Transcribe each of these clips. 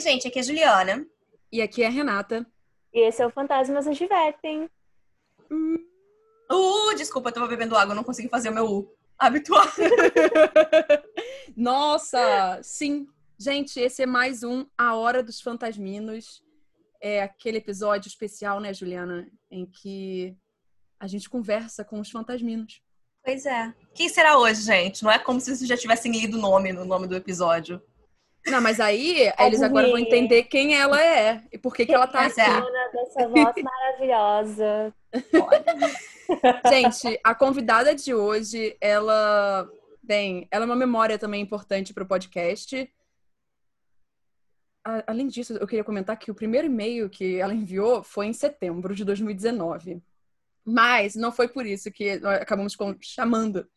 Oi, gente, aqui é a Juliana. E aqui é a Renata. E esse é o Fantasmas nos Divertem. Uh, desculpa, eu tava bebendo água, eu não consegui fazer o meu U habitual. Nossa, sim. Gente, esse é mais um A Hora dos Fantasminos. É aquele episódio especial, né, Juliana, em que a gente conversa com os fantasminos. Pois é. Quem será hoje, gente? Não é como se vocês já tivessem lido o nome no nome do episódio. Não, mas aí eles agora vão entender quem ela é e por que, que ela tá Mas aqui. é. Dessa voz maravilhosa. Gente, a convidada de hoje, ela. Bem, ela é uma memória também importante para o podcast. A- Além disso, eu queria comentar que o primeiro e-mail que ela enviou foi em setembro de 2019. Mas não foi por isso que nós acabamos chamando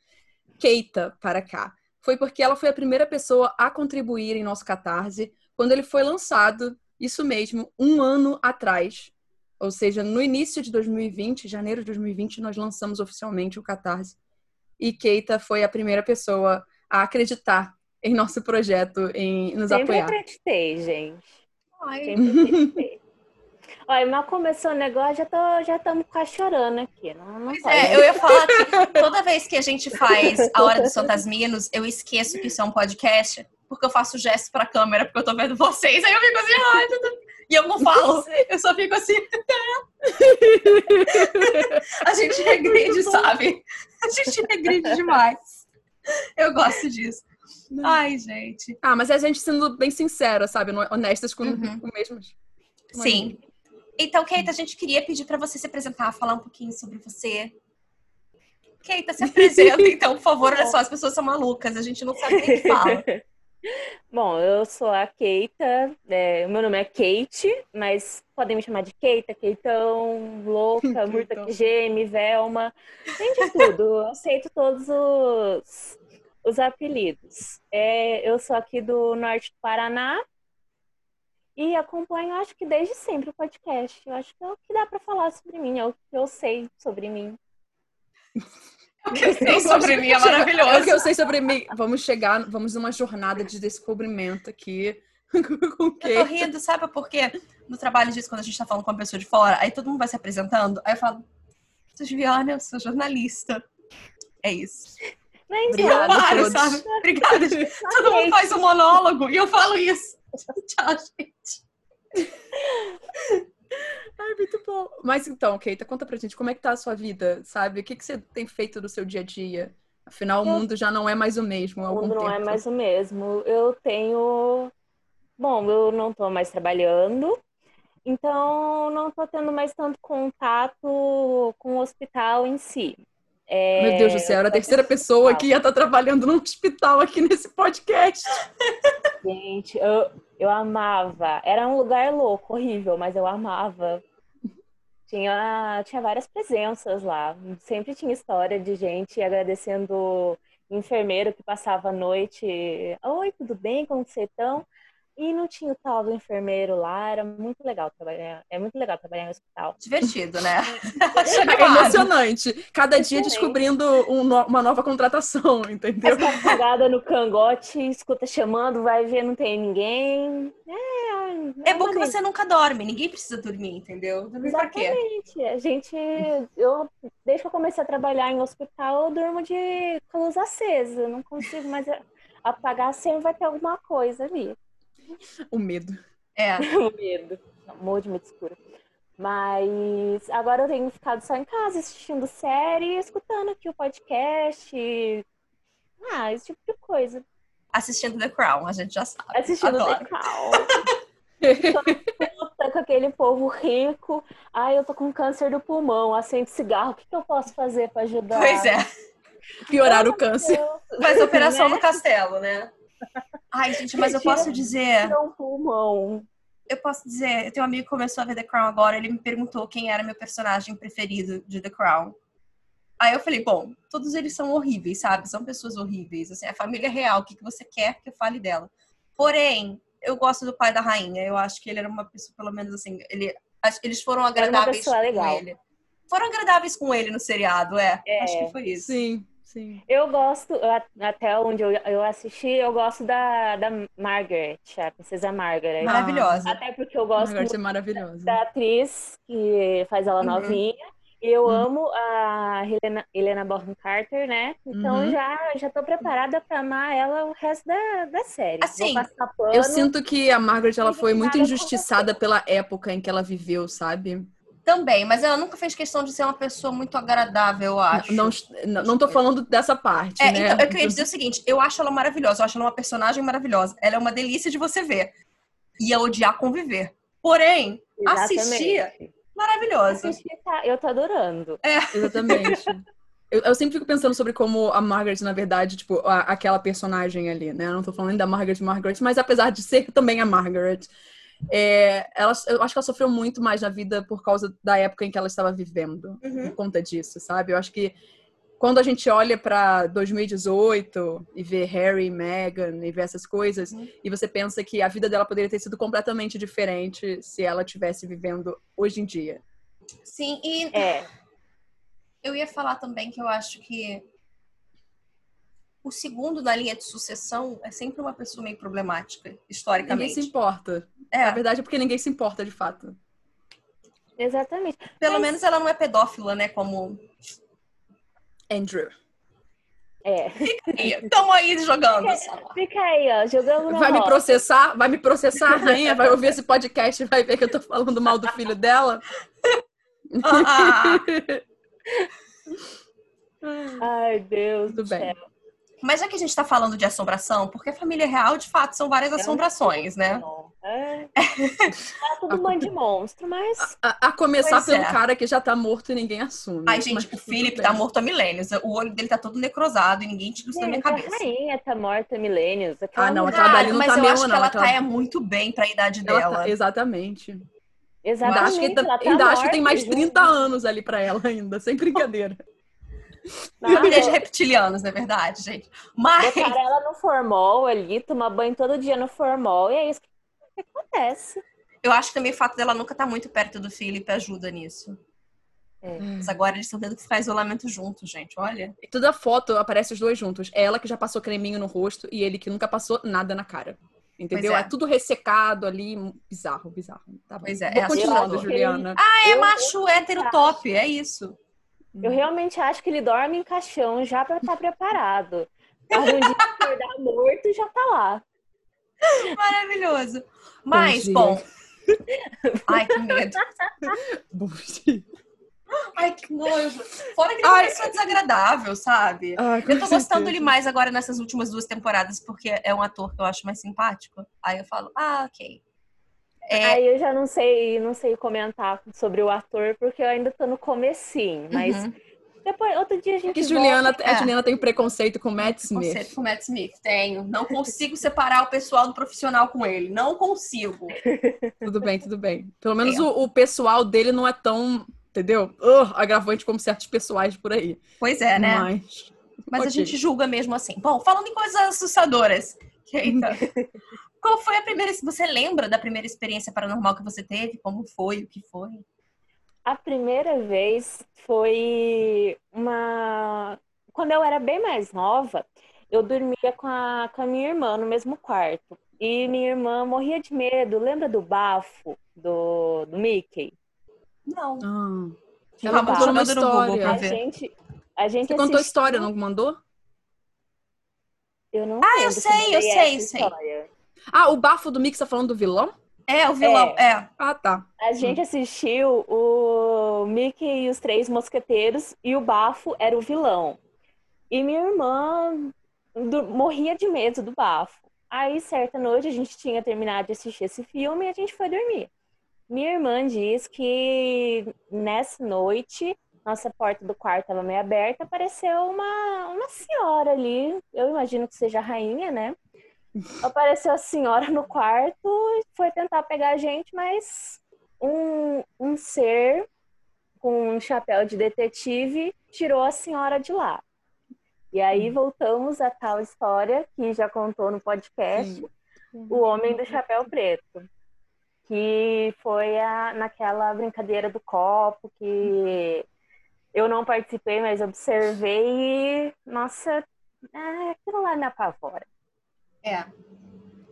Keita para cá. Foi porque ela foi a primeira pessoa a contribuir em nosso Catarse quando ele foi lançado, isso mesmo, um ano atrás. Ou seja, no início de 2020, janeiro de 2020, nós lançamos oficialmente o Catarse. E Keita foi a primeira pessoa a acreditar em nosso projeto, em nos Sempre apoiar. acreditei, gente. Ai, Sempre acreditei. Olha, mas começou o negócio, já tô, já estamos quase chorando aqui. Não, não é, eu ia falar que toda vez que a gente faz a Hora dos Fantasminos, eu esqueço que isso é um podcast, porque eu faço gesto pra câmera, porque eu tô vendo vocês, aí eu fico assim, ai, tudo... e eu não falo, eu só fico assim. A gente regride, sabe? A gente regride demais. Eu gosto disso. Ai, gente. Ah, mas é a gente sendo bem sincera, sabe? Honestas com Uhum. o mesmo. Sim. Então, Keita, a gente queria pedir pra você se apresentar, falar um pouquinho sobre você. Keita, se apresenta, então, por favor. Olha só, as pessoas são malucas, a gente não sabe nem o que fala. Bom, eu sou a Keita, é, meu nome é Kate, mas podem me chamar de Keita, Keitão, Louca, Murta geme, Velma, tem de tudo, eu aceito todos os, os apelidos. É, eu sou aqui do norte do Paraná e acompanho, acho que desde sempre o podcast. Eu acho que é o que dá pra falar sobre mim, é o que eu sei sobre mim. O que eu sei sobre mim é É o que maravilhoso. eu sei sobre mim. Vamos chegar, vamos numa jornada de descobrimento aqui. com o Eu tô rindo, sabe por quê? No trabalho disso, quando a gente tá falando com uma pessoa de fora, aí todo mundo vai se apresentando, aí eu falo, sou Juliana, eu sou jornalista. É isso. Mas, Obrigada. eu paro, a todos. sabe? Obrigada. Todo mundo faz um monólogo e eu falo isso. Tchau, gente. Ai, muito bom. Mas então, Keita, conta pra gente como é que tá a sua vida, sabe? O que, que você tem feito do seu dia a dia? Afinal, o mundo já não é mais o mesmo O algum mundo não tempo. é mais o mesmo. Eu tenho. Bom, eu não estou mais trabalhando, então não estou tendo mais tanto contato com o hospital em si. É, Meu Deus do céu, era a terceira no pessoa que ia estar trabalhando num hospital aqui nesse podcast. Gente, eu, eu amava. Era um lugar louco, horrível, mas eu amava. Tinha, tinha várias presenças lá. Sempre tinha história de gente agradecendo enfermeiro que passava a noite. Oi, tudo bem? Como vocês estão? E não tinha o tal do enfermeiro lá. Era muito legal trabalhar. É muito legal trabalhar em hospital. Divertido, né? É emocionante. Cada dia descobrindo um no- uma nova contratação, entendeu? Essa cagada no cangote, escuta chamando, vai ver, não tem ninguém. É, É bom que você nunca dorme, ninguém precisa dormir, entendeu? Dormir pra quê? Exatamente. A gente, eu, desde que eu comecei a trabalhar em hospital, eu durmo de luz acesa. Não consigo mais apagar, sempre vai ter alguma coisa ali. O medo. É. O medo. Morro de medo escuro. Mas agora eu tenho ficado só em casa assistindo série, escutando aqui o podcast. Ah, esse tipo de coisa. Assistindo The Crown, a gente já sabe. Assistindo Adoro. The Crown. Puta, com aquele povo rico. Ai, eu tô com câncer do pulmão, acende cigarro. O que, que eu posso fazer pra ajudar? Pois é. Piorar o câncer. Mas operação Né? no castelo, né? Ai, gente, mas eu posso dizer. Um pulmão. Eu posso dizer, eu tenho um amigo que começou a ver The Crown agora, ele me perguntou quem era meu personagem preferido de The Crown. Aí eu falei, bom, todos eles são horríveis, sabe? São pessoas horríveis. Assim, a família real, o que que você quer que eu fale dela? Porém, eu gosto do pai da rainha. Eu acho que ele era uma pessoa, pelo menos assim, ele, acho que eles foram Era uma agradáveis com legal. ele. Foram agradáveis com ele no seriado, é. É. Acho que foi isso. Sim, Sim. Eu gosto, até onde eu, eu assisti, eu gosto da, da Margaret, a princesa Margaret. Maravilhosa. Até porque eu gosto é da atriz que faz ela Uhum. novinha. E eu Uhum. amo a Helena, Helena Bonham Carter, né? Então Uhum. já, já tô preparada pra amar ela o resto da, da série. Assim, pano. Eu sinto que a Margaret ela foi muito injustiçada pela época em que ela viveu, sabe? Também, mas ela nunca fez questão de ser uma pessoa muito agradável, eu acho. Não, não, não tô falando dessa parte, É, né? então, eu queria dizer o seguinte, eu acho ela maravilhosa, eu acho ela uma personagem maravilhosa. Ela é uma delícia de você ver. Ia odiar conviver. Porém, assistir, Exatamente. maravilhosa. Assistir, tá- eu tô adorando. Exatamente. Eu, eu sempre fico pensando sobre como a Margaret, na verdade, tipo, a- aquela personagem ali, né? Eu não tô falando da Margaret Margaret, mas apesar de ser também a Margaret, é, ela, eu acho que ela sofreu muito mais na vida por causa da época em que ela estava vivendo, Uhum. por conta disso, sabe? Eu acho que quando a gente olha pra 2018 e vê Harry e Meghan e vê essas coisas, Uhum. e você pensa que a vida dela poderia ter sido completamente diferente se ela tivesse vivendo hoje em dia. Sim, e É, eu ia falar também que eu acho que o segundo na linha de sucessão é sempre uma pessoa meio problemática, Ninguém historicamente. se importa. Na É, verdade, é porque ninguém se importa, de fato. exatamente. pelo Mas- menos ela não é pedófila, né? Como. Andrew. É. Estamos aí jogando. Fica aí, ó, jogando na Vai me roda. processar? Vai me processar, a rainha? Vai ouvir esse podcast e vai ver que eu tô falando mal do filho dela? Ah, Ai, Deus Tudo do bem. céu. Mas já que a gente tá falando de assombração, porque a família real, de fato, são várias É um assombrações, né? É. Tá tudo um monte de monstro, mas A, a começar Pois pelo é. cara que já tá morto e ninguém assume. Ai, gente, o bem. tá morto há milênios. O olho dele tá todo necrosado e ninguém tira isso da minha gente, a cabeça. rainha tá morta há milênios. Aquela Ah, não, aquela dali não mas tá eu mesmo, acho que ela aquela- tá é muito bem pra idade Ela dela. tá- exatamente. Ainda Exatamente. acho, que, ainda, tá ainda acho que tem morta, mais 30 anos ali pra ela ainda, sem brincadeira. Não, Família de reptilianos, não é verdade, gente? Mas Botar ela no formol ali, tomar banho todo dia no formol, e é isso que acontece. eu acho que também o fato dela nunca estar muito perto do Philip ajuda nisso. É. Mas agora eles estão tendo que ficar isolamento juntos, gente. Olha. E toda foto aparece os dois juntos. É ela que já passou creminho no rosto e ele que nunca passou nada na cara. Entendeu? É. é. tudo ressecado ali. Bizarro, bizarro. Tá bom. Pois é, Vou é continuando, assustador. Juliana. Ah, é Eu- macho hétero top, é isso. Eu realmente acho que ele dorme em caixão já pra estar preparado. Algum dia acordar morto e já tá lá. Maravilhoso. Mas, dia. bom. Ai, que medo. Bom dia. Ai, que nojo. Fora que ele é Ai. desagradável, sabe? Ai, Eu tô com gostando certeza. dele mais agora nessas últimas duas temporadas, porque é um ator que eu acho mais simpático. Aí eu falo, ah, ok. É, Aí eu já não sei, não sei comentar sobre o ator, porque eu ainda tô no comecinho. Mas uhum. depois, outro dia a gente É que volta. Juliana, a É. Juliana tem preconceito com Matt Smith. Conceito com o Matt Smith. Tenho. Não consigo separar o pessoal do profissional com ele. Não consigo. Tudo bem, tudo bem. Pelo menos É. o, o pessoal dele não é tão, entendeu? Ugh, agravante como certos pessoais por aí. Pois é, né? Mas. Mas a gente julga mesmo assim. Bom, falando em coisas assustadoras. Eita. Qual foi a primeira. Você lembra da primeira experiência paranormal que você teve? Como foi? O que foi? A primeira vez foi uma. Quando eu era bem mais nova, eu dormia com a, com a minha irmã no mesmo quarto. E minha irmã morria de medo. Lembra do bafo do, do Mickey? Não. Ah. Ela um contou uma jogando no Google história. pra A ver. gente, a gente Você contou a assistiu- história, não mandou? Eu não Ah, eu se sei, eu sei, eu sei. Ah, o bafo do Mickey tá falando do vilão? É, o vilão. É. Ah, tá. A gente assistiu o Mickey e os Três Mosqueteiros e o Bafo era o vilão. E minha irmã do- morria de medo do Bafo. Aí, certa noite, a gente tinha terminado de assistir esse filme e a gente foi dormir. Minha irmã diz que nessa noite, nossa porta do quarto estava meio aberta, apareceu uma, uma senhora ali. Eu imagino que seja a rainha, né? Apareceu a senhora no quarto e foi tentar pegar a gente, mas um, um ser com um chapéu de detetive tirou a senhora de lá. E aí voltamos à tal história que já contou no podcast, Sim. o Homem do Chapéu Preto. Que foi a, naquela brincadeira do copo que eu não participei, mas observei e, nossa, é, aquilo lá me apavora. É.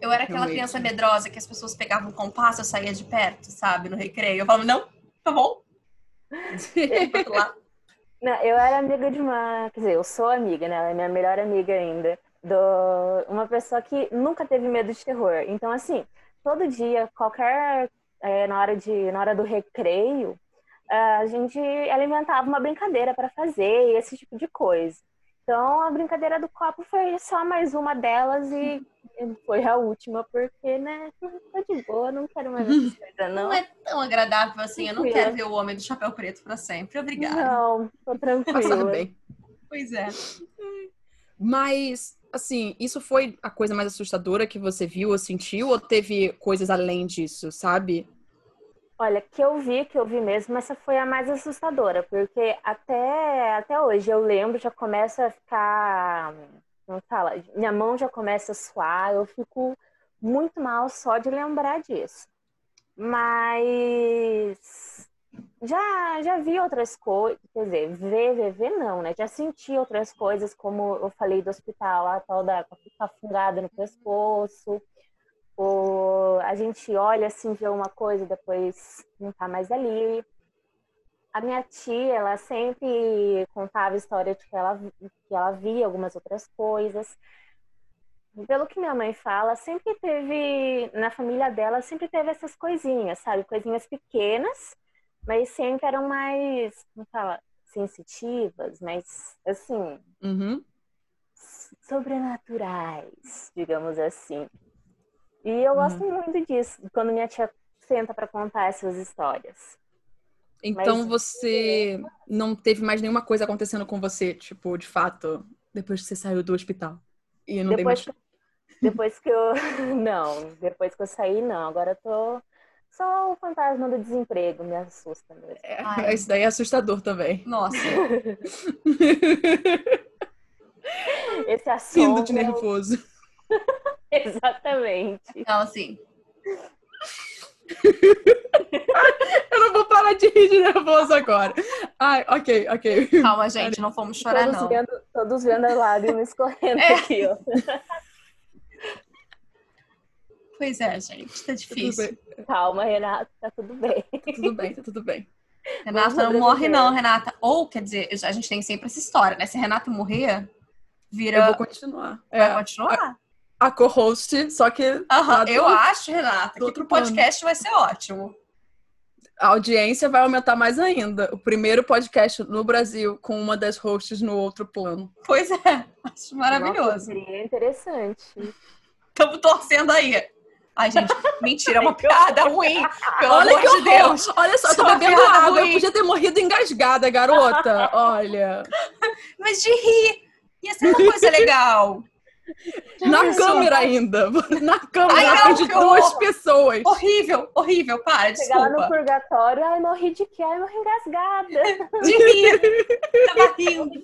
Eu era aquela criança medrosa que as pessoas pegavam um compasso, eu saía de perto, sabe, no recreio. Eu falava, não, tá bom. E. Não, eu era amiga de uma. Quer dizer, eu sou amiga, né? Ela é minha melhor amiga ainda. Do, uma pessoa que nunca teve medo de terror. Então, assim, todo dia, qualquer. é, na, hora de, na hora do recreio, a gente alimentava uma brincadeira para fazer, esse tipo de coisa. Então, a brincadeira do copo foi só mais uma delas e foi a última, porque, né, tá de boa, não quero mais essas coisas, não. Não é tão agradável assim. Eu não quero ver o homem do chapéu preto pra sempre. Obrigada. Não, tô Passar tranquila. bem. Pois é. Mas, assim, isso foi a coisa mais assustadora que você viu ou sentiu? Ou teve coisas além disso, sabe? Olha, que eu vi, que eu vi mesmo, essa foi a mais assustadora, porque até, até hoje eu lembro, já começa a ficar, como fala, minha mão já começa a suar, eu fico muito mal só de lembrar disso. Mas já, já vi outras coisas, quer dizer, ver, ver, ver não, né? Já senti outras coisas, como eu falei do hospital, a tal da com fungada no pescoço, ou a gente olha assim, vê uma coisa, depois não tá mais ali. A minha tia, ela sempre contava a história de que ela, que ela via algumas outras coisas. Pelo que minha mãe fala, sempre teve, na família dela, sempre teve essas coisinhas, sabe? Coisinhas pequenas, mas sempre eram mais, como fala, sensitivas, mas, assim, Uhum. sobrenaturais, digamos assim. E eu gosto muito disso, quando minha tia senta para contar essas histórias. Então Mas- você não teve mais nenhuma coisa acontecendo com você, tipo, de fato, depois que você saiu do hospital. E não Depois, mais. depois que eu. Não, depois que eu saí, não. Agora eu tô. Só o fantasma do desemprego me assusta mesmo. Ai. Isso daí é assustador também. Nossa. Esse assunto. Rindo de nervoso. Exatamente. Então, assim, Eu não vou parar de rir de nervoso agora. Ai, ok, ok. calma, gente, não fomos chorar, Todos não. vendo, todos vendo a lágrima escorrendo É. aqui, ó. Pois é, gente, tá difícil. Calma, Renato, tá tudo bem. tá tudo bem, tá tudo bem. Renata não morre, não, Renata. Ou, quer dizer, a gente tem sempre essa história, né? Se a Renata morrer, Eu vira. vou continuar. Vai É, continuar. A co-host, só que do- eu acho, Renata, que outro pro podcast vai ser ótimo. a audiência vai aumentar mais ainda. O primeiro podcast no Brasil com uma das hosts no outro plano. Pois é, acho Nossa, maravilhoso. seria interessante. Estamos torcendo aí. Ai, gente, mentira, é uma piada ruim. Pelo Olha amor que de horror! Deus. Olha só, eu tô bebendo água. Eu ruim. podia ter morrido engasgada, garota. Olha. Mas de rir. Ia ser uma coisa legal. Na câmera ainda. Na câmera, Ai, na frente de duas pessoas. Horrível, horrível. Para, Chegar lá no desculpa. purgatório, ai, morri de quê? Ai, morri engasgada. De rir. Tava rindo.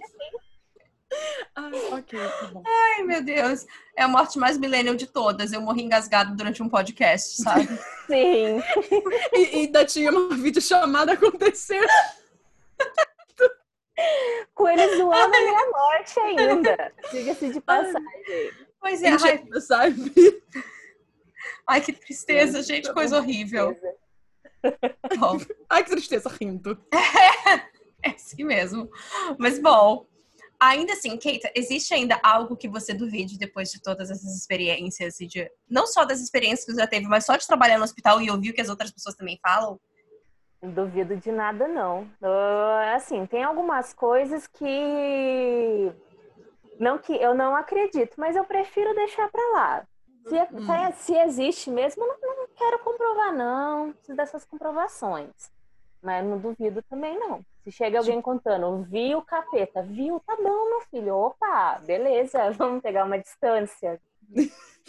Ai, ok, tá bom. Ai, meu Deus. É a morte mais millennial de todas. Eu morri engasgado durante um podcast, sabe? Sim. E, e ainda tinha uma videochamada acontecendo. Com ele zoando a minha morte ainda. Diga-se de passagem. Pois é, ai, sabe? ai, que tristeza, gente, coisa horrível. Bom, Ai, que tristeza, rindo. é assim mesmo. Mas bom, ainda assim, Keita, existe ainda algo que você duvide depois de todas essas experiências e de não só das experiências que você já teve, mas só de trabalhar no hospital e ouvir o que as outras pessoas também falam? Não duvido de nada, não. Eu, assim, tem algumas coisas que. Não que eu não acredito, mas eu prefiro deixar pra lá. Se, se- se existe mesmo, eu não, não quero comprovar, não. Preciso dessas comprovações. Mas não duvido também, não. Se chega alguém contando, vi o capeta, viu? Tá bom, meu filho. Opa, beleza, vamos pegar uma distância.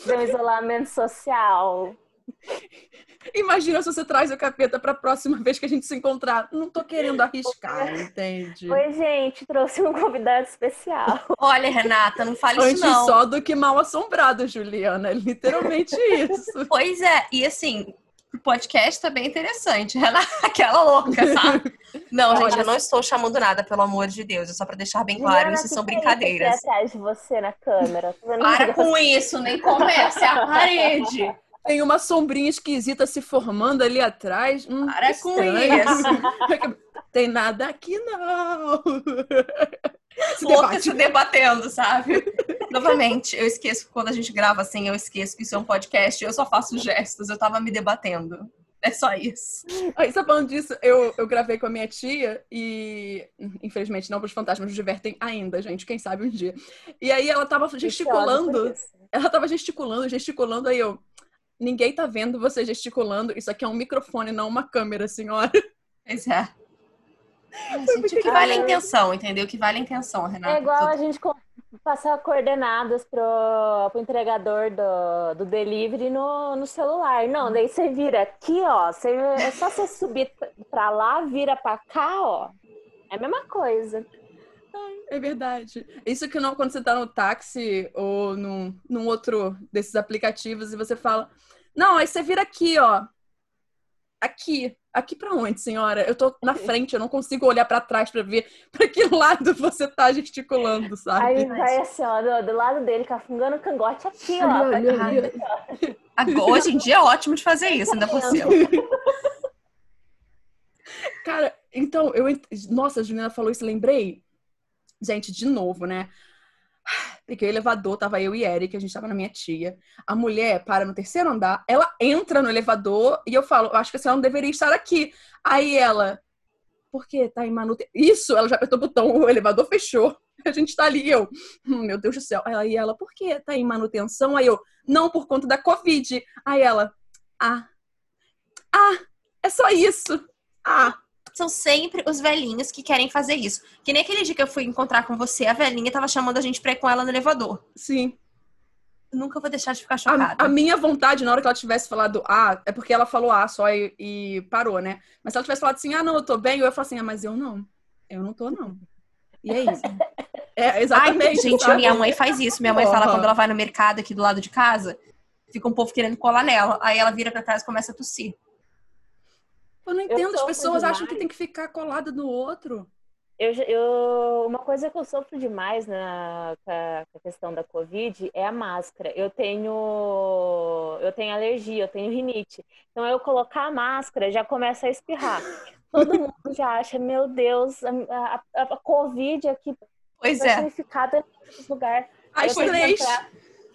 Um isolamento social. Imagina se você traz o capeta pra próxima vez que a gente se encontrar. Não tô querendo arriscar, entende? Oi, gente, trouxe um convidado especial. Olha, Renata, não fale Antes isso não. só do que mal assombrado, Juliana. É literalmente isso. Pois é, e assim, pro podcast tá bem interessante. Aquela louca, sabe? Não, gente, Olha, eu não estou chamando nada, pelo amor de Deus. É só pra deixar bem claro, Juliana, isso são é brincadeiras. atrás de você na câmera. Para com isso, nem começa, é a parede. Tem uma sombrinha esquisita se formando ali atrás. Hum, Para que com isso. Tem nada aqui, não. Se Louca debate. se debatendo, sabe? Novamente, eu esqueço, quando a gente grava assim, eu esqueço que isso é um podcast, eu só faço gestos, eu tava me debatendo. É só isso. Aí, só falando disso, eu, eu gravei com a minha tia e, infelizmente, não, os fantasmas nos divertem ainda, gente. Quem sabe um dia. E aí ela tava gesticulando. Ela tava gesticulando, gesticulando, aí eu. Ninguém tá vendo você gesticulando. Isso aqui é um microfone, não uma câmera, senhora. Pois é. Gente, o que vale a intenção, entendeu? O que vale a intenção, Renata? É igual a gente passar coordenadas pro, pro entregador do, do delivery no, no celular. Não, daí você vira aqui, ó. Você, é só você subir pra lá, vira pra cá, ó. É a mesma coisa. É verdade. Isso que não quando você tá no táxi ou num, num outro desses aplicativos e você fala. Não, aí você vira aqui, ó. Aqui. Aqui pra onde, senhora? Eu tô na frente, eu não consigo olhar pra trás pra ver pra que lado você tá gesticulando, sabe? Aí vai assim, ó, do, do lado dele, cafungando o cangote aqui, ó. Ali, ali. Agora, hoje em dia é ótimo de fazer isso, ainda por cima. Cara, então, eu. ent- Nossa, a Juliana falou isso, lembrei. Gente, de novo, né? Peguei o elevador, tava eu e Eric, a gente tava na minha tia. A mulher para no terceiro andar, ela entra no elevador e eu falo, acho que senhora não deveria estar aqui. Aí ela, por quê? Tá em manutenção. Isso, ela já apertou o botão, o elevador fechou. A gente tá ali, eu, hum, meu Deus do céu. Aí ela, por quê? Tá em manutenção? Aí eu, não, por conta da Covid. Aí ela, ah, ah, é só isso. Ah, São sempre os velhinhos que querem fazer isso. Que nem aquele dia que eu fui encontrar com você, a velhinha tava chamando a gente pra ir com ela no elevador. sim. Eu nunca vou deixar de ficar chocada. A, a minha vontade, na hora que ela tivesse falado ah, é porque ela falou ah só e, e parou, né? Mas se ela tivesse falado assim, ah, não, eu tô bem, eu ia falar assim, ah, mas eu não. Eu não tô, não. E é isso. É, Ai, exatamente. gente, sabe? minha mãe faz isso. Minha mãe fala quando ela vai no mercado aqui do lado de casa, fica um povo querendo colar nela. Aí ela vira pra trás e começa a tossir. Eu não entendo, as sofro pessoas acham demais. que tem que ficar colada no outro. Eu, eu, uma coisa que eu sofro demais na, com a, com a questão da Covid é a máscara. Eu tenho, eu tenho alergia, eu tenho rinite. Então, eu colocar a máscara já começa a espirrar. Todo mundo já acha, meu Deus, a, a, a Covid aqui Pois é. personificada nesse lugar. As eu, três. entrar,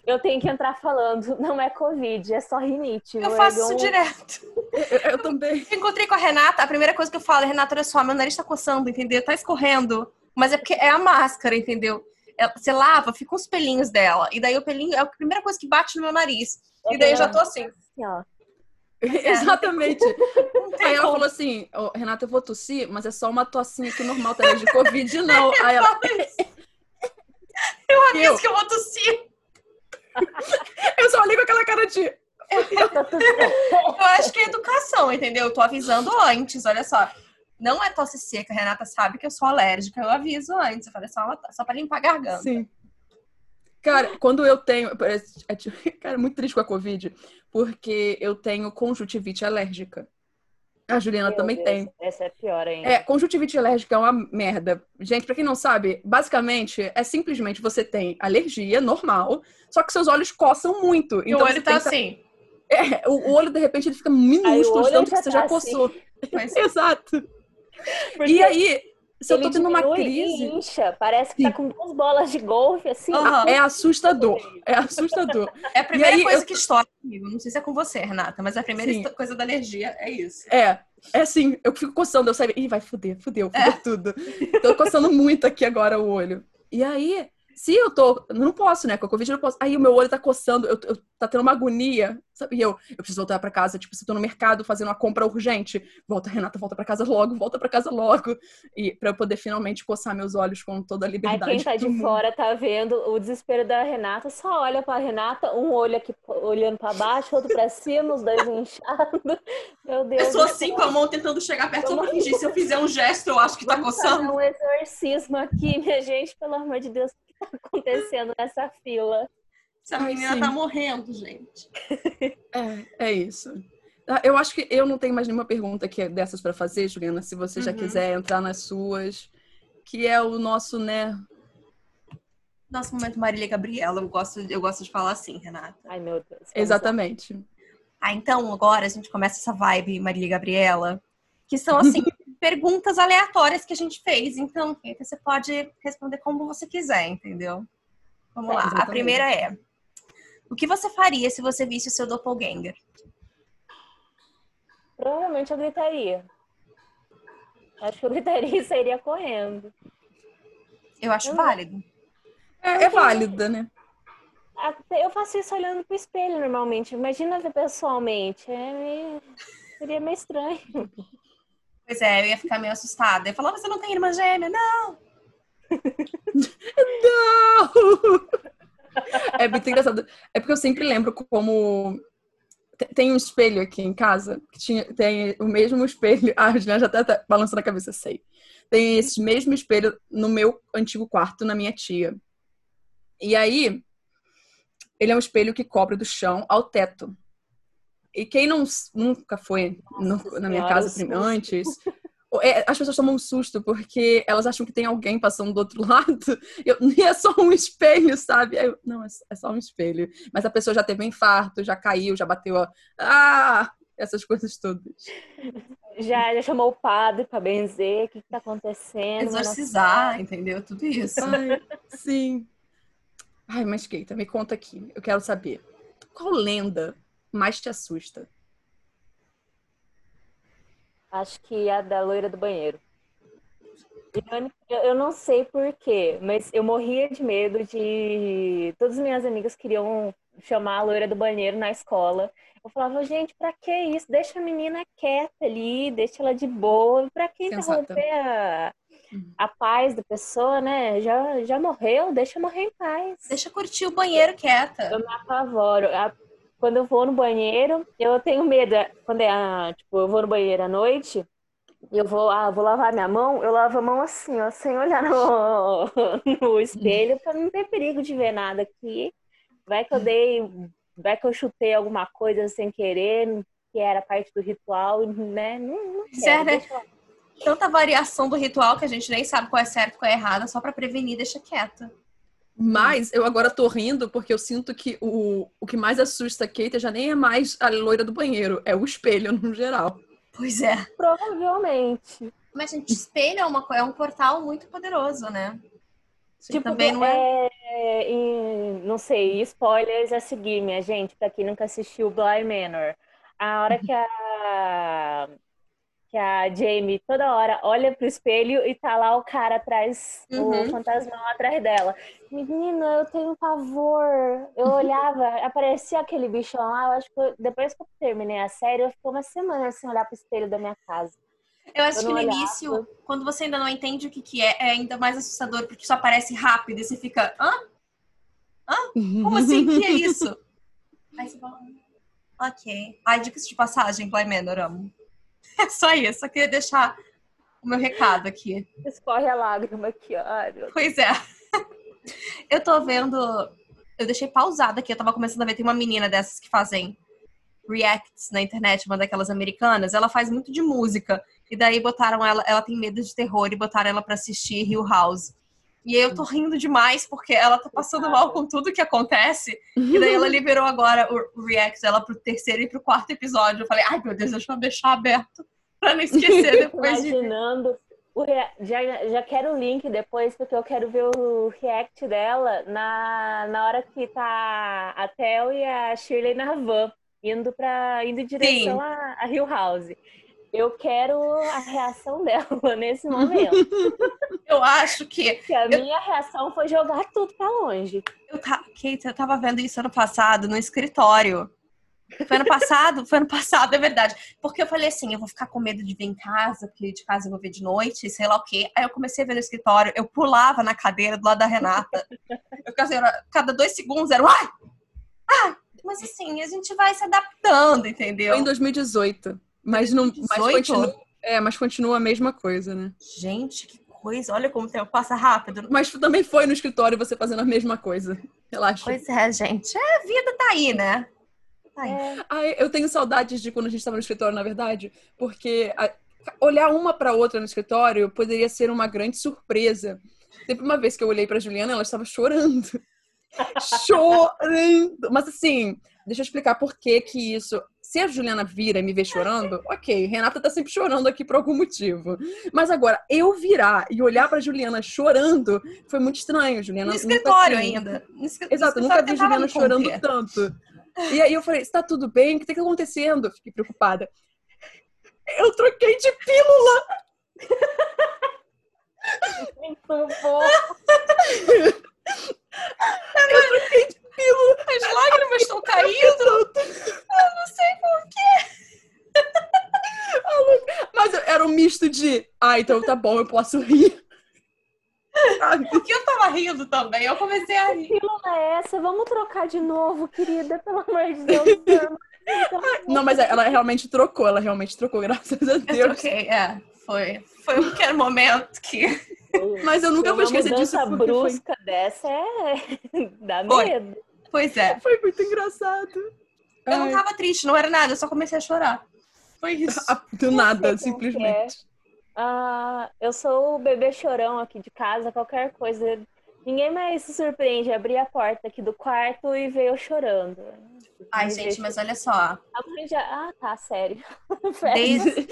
eu tenho que entrar falando, não é Covid, é só rinite. Eu faço isso um- direto. Eu, eu também. Eu encontrei com a Renata, a primeira coisa que eu falo, Renata, olha só, meu nariz tá coçando, entendeu? Tá escorrendo. Mas é porque é a máscara, entendeu? Ela- Você lava, fica uns pelinhos dela. E daí o pelinho é a primeira coisa que bate no meu nariz. E daí eu já tô assim. assim, ó. Exatamente. Aí ela falou assim, "Ô, Renata, eu vou tossir, mas é só uma tossinha aqui normal, tá de Covid, não. Aí ela, Eu eu, aviso que eu vou tossir. eu só olhei com aquela cara de. Eu acho que é educação, entendeu? Eu tô avisando antes, olha só. Não é tosse seca, a Renata sabe que eu sou alérgica, eu aviso antes. Eu falei só, uma- só pra limpar a garganta. Sim. Cara, quando eu tenho. parece- é tipo- Cara, é muito triste com a Covid, porque eu tenho conjuntivite alérgica. A Juliana Meu também Deus, tem. Essa é pior ainda. É, conjuntivite alérgica é uma merda. Gente, pra quem não sabe, basicamente é simplesmente você tem alergia normal, só que seus olhos coçam muito. E o Então olho tá que- assim. É, o olho de repente ele fica minúsculo, tanto que já você tá já coçou. Mas Exato. Porque E aí, se eu tô tendo uma crise. Incha, parece que tá com duas bolas de golfe, assim. Aham. É assustador. É assustador. é a primeira aí, coisa eu- que estoura comigo. Não sei se é com você, Renata, mas a primeira Sim. coisa da alergia é isso. É, é assim, eu fico coçando, eu saio, ih, vai fuder, fudeu, fudeu tudo. Tô coçando muito aqui agora o olho. E aí, se eu tô, não posso, né, com a Covid eu não posso. Aí o meu olho tá coçando, eu, eu- tá tendo uma agonia, sabe? E eu, eu preciso voltar pra casa, tipo, se eu tô no mercado fazendo uma compra urgente, volta, Renata, volta pra casa logo, volta pra casa logo. E pra eu poder finalmente coçar meus olhos com toda a Aí liberdade. quem tá de do mundo. fora tá vendo o desespero da Renata, só olha pra Renata, um olho aqui olhando pra baixo, outro pra cima, os dois inchados. Meu Deus. Eu sou do assim, com a mão tentando chegar perto, pra fingir. Se eu fizer um gesto, eu acho que tá Vamos coçando. um exorcismo aqui, minha gente, pelo amor de Deus, acontecendo nessa fila? Essa menina sim. tá morrendo, gente. É, é isso. Ah, Eu acho que eu não tenho mais nenhuma pergunta que é dessas pra fazer, Juliana, se você já Uhum. quiser entrar nas suas, que é o nosso, né? Nosso momento Marília Gabriela, eu gosto, eu gosto de falar assim, Renata. Ai, meu Deus. Exatamente. Ah, então agora a gente começa essa vibe Marília Gabriela, que são assim perguntas aleatórias que a gente fez. Então, você pode responder como você quiser, entendeu? Vamos É, lá. A exatamente. primeira é: O que você faria se você visse o seu doppelganger? Provavelmente eu gritaria. Acho que eu gritaria e sairia correndo. Eu acho Hum. válido. É, é válida, né? Até eu faço isso olhando pro espelho normalmente. Imagina ver pessoalmente. É meio... Seria meio estranho. Pois é, eu ia ficar meio assustada. Eu falar, você não tem irmã gêmea? Não! Não! É muito engraçado. É porque eu sempre lembro como. te- Tem um espelho aqui em casa, que tinha, tem o mesmo espelho. A Juliana já tá, tá balançando a cabeça, sei. Tem esse mesmo espelho no meu antigo quarto, na minha tia. E aí, ele é um espelho que cobre do chão ao teto. E quem não, nunca foi no- na minha casa susto. antes, é, as pessoas tomam um susto porque elas acham que tem alguém passando do outro lado. Eu, e é só um espelho, sabe? Eu, não, é, é só um espelho. Mas a pessoa já teve um infarto, já caiu, já bateu a. Ah! Essas coisas todas. Já, já chamou o padre pra benzer. O que, que tá acontecendo? Exorcizar, entendeu? Tudo isso. Ai, sim. Ai, mas Keita, me conta aqui. Eu quero saber. Qual lenda mais te assusta? Acho que a da loira do banheiro. Eu, não sei porquê, mas eu morria de medo de. Todas as minhas amigas queriam chamar a loira do banheiro na escola. Eu falava, gente, pra que isso? Deixa a menina quieta ali, deixa ela de boa. Pra que Sensata. interromper a, a paz da pessoa, né? Já, já morreu, deixa morrer em paz. Deixa eu curtir o banheiro quieta. Eu me apavoro. Quando eu vou no banheiro, eu tenho medo. Quando é, ah, tipo, eu vou no banheiro à noite, eu vou, ah, vou lavar minha mão, eu lavo a mão assim, ó, sem olhar no, no espelho, pra não ter perigo de ver nada aqui. Vai que eu dei, vai que eu chutei alguma coisa sem querer, que era parte do ritual, né? Não, não quero, deixa lá. Tanta variação do ritual que a gente nem sabe qual é certo, qual é errado, só pra prevenir, deixa quieta. Mas eu agora tô rindo porque eu sinto que o, o que mais assusta a Keita já nem é mais a loira do banheiro, é o espelho no geral. Pois é. Provavelmente. Mas, gente, espelho é, uma, é um portal muito poderoso, né? Sim, Tipo, também não é- é, em- não sei, spoilers a seguir, minha gente, pra quem nunca assistiu Bly Manor. A hora que a que a Jamie toda hora olha pro espelho e tá lá o cara atrás, Uhum. o fantasmão atrás dela. Menina, eu tenho pavor. Eu olhava, aparecia aquele bichão lá, eu acho que eu- depois que eu terminei a série, eu fiquei uma semana sem olhar pro espelho da minha casa. Eu acho Eu que no olhava. início, quando você ainda não entende o que, que é, é ainda mais assustador, porque isso aparece rápido e você fica, hã? Como assim? O que é isso? Aí você fala, "Ah, ok. Ai, dicas de passagem, Bly Manor, amo. É só isso, só queria deixar o meu recado aqui. Escorre a lágrima aqui, ó. Meu Pois é. Eu tô vendo. Eu deixei pausado aqui, eu tava começando a ver. Tem uma menina dessas que fazem reacts na internet, uma daquelas americanas. Ela faz muito de música. E daí botaram ela. Ela tem medo de terror e botaram ela pra assistir Hill House. E aí eu tô rindo demais porque ela tá passando mal com tudo que acontece. E daí ela liberou agora o react dela pro terceiro e pro quarto episódio. Eu falei, ai meu Deus, deixa eu deixar aberto pra não esquecer depois de. imaginando. Rea- já, já quero o link depois, porque eu quero ver o react dela na, na hora que tá a Theo e a Shirley na van, indo, pra, indo em direção Sim. a, a Hill House. Eu quero a reação dela nesse momento. Eu acho que Porque a minha reação foi jogar tudo pra longe. Eu, ta- Kate, eu tava vendo isso ano passado no escritório. Foi ano passado? Foi ano passado, é verdade. Porque eu falei assim, eu vou ficar com medo de ver em casa, porque de casa eu vou ver de noite, sei lá o quê. Aí eu comecei a ver no escritório, eu pulava na cadeira do lado da Renata. Eu ficava assim, cada dois segundos era um, ai! Ai! Mas assim, a gente vai se adaptando, entendeu? Foi em 2018. Mas não. Mas 2018? continua, é, mas continua a mesma coisa, né? Gente, que coisa. Olha como o tempo passa rápido. Mas também foi no escritório você fazendo a mesma coisa. Relaxa. Pois é, gente. É, a vida tá aí, né? Ai, É, Ai, eu tenho saudades de quando a gente estava no escritório, na verdade, porque a- olhar uma para outra no escritório poderia ser uma grande surpresa. Teve uma vez que eu olhei para Juliana, ela estava chorando. chorando. Mas assim, deixa eu explicar por que que isso. Se a Juliana vira e me vê chorando, ok, Renata tá sempre chorando aqui por algum motivo. Mas agora, eu virar e olhar pra Juliana chorando foi muito estranho, Juliana. no escritório assim- ainda. No Exato, no nunca vi Juliana chorando conter. tanto. E aí eu falei, está tudo bem? O que tá acontecendo? Eu Fiquei preocupada. Eu troquei de pílula! muito bom. Eu troquei de pílula! As lágrimas estão caindo. Eu não sei porquê! Mas era um misto de, ah, então tá bom, eu posso rir. Porque eu tava rindo também. Eu comecei a rir. pílula é essa? Vamos trocar de novo, querida, pelo amor de Deus. Então, Não, mas ela realmente trocou, ela realmente trocou, graças a Eu Deus. troquei, é. Foi, foi um pequeno momento que. Mas eu nunca vou uma esquecer disso mudança porque foi, brusca dessa é... dá Foi. medo. Pois é. foi muito engraçado. Eu não Ai. tava triste, não era nada, eu só comecei a chorar. Foi isso. Do nada, que é. simplesmente. Ah, eu sou o bebê chorão aqui de casa, qualquer coisa. Ninguém mais se surpreende. Abri a porta aqui do quarto e veio chorando. Ai, gente, vejo- mas olha só. A mãe já... Ah, tá, sério. Desde...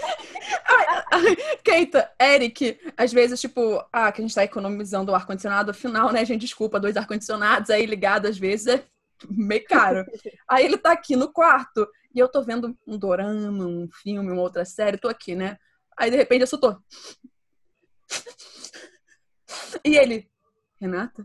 Keita, Eric, às vezes, tipo, ah, que a gente tá economizando o ar-condicionado, afinal, né, gente, desculpa, dois ar-condicionados aí ligados, às vezes é meio caro. aí ele tá aqui no quarto e eu tô vendo um dorama, um filme, uma outra série, tô aqui, né? Aí, de repente, eu só tô... E ele, Renata,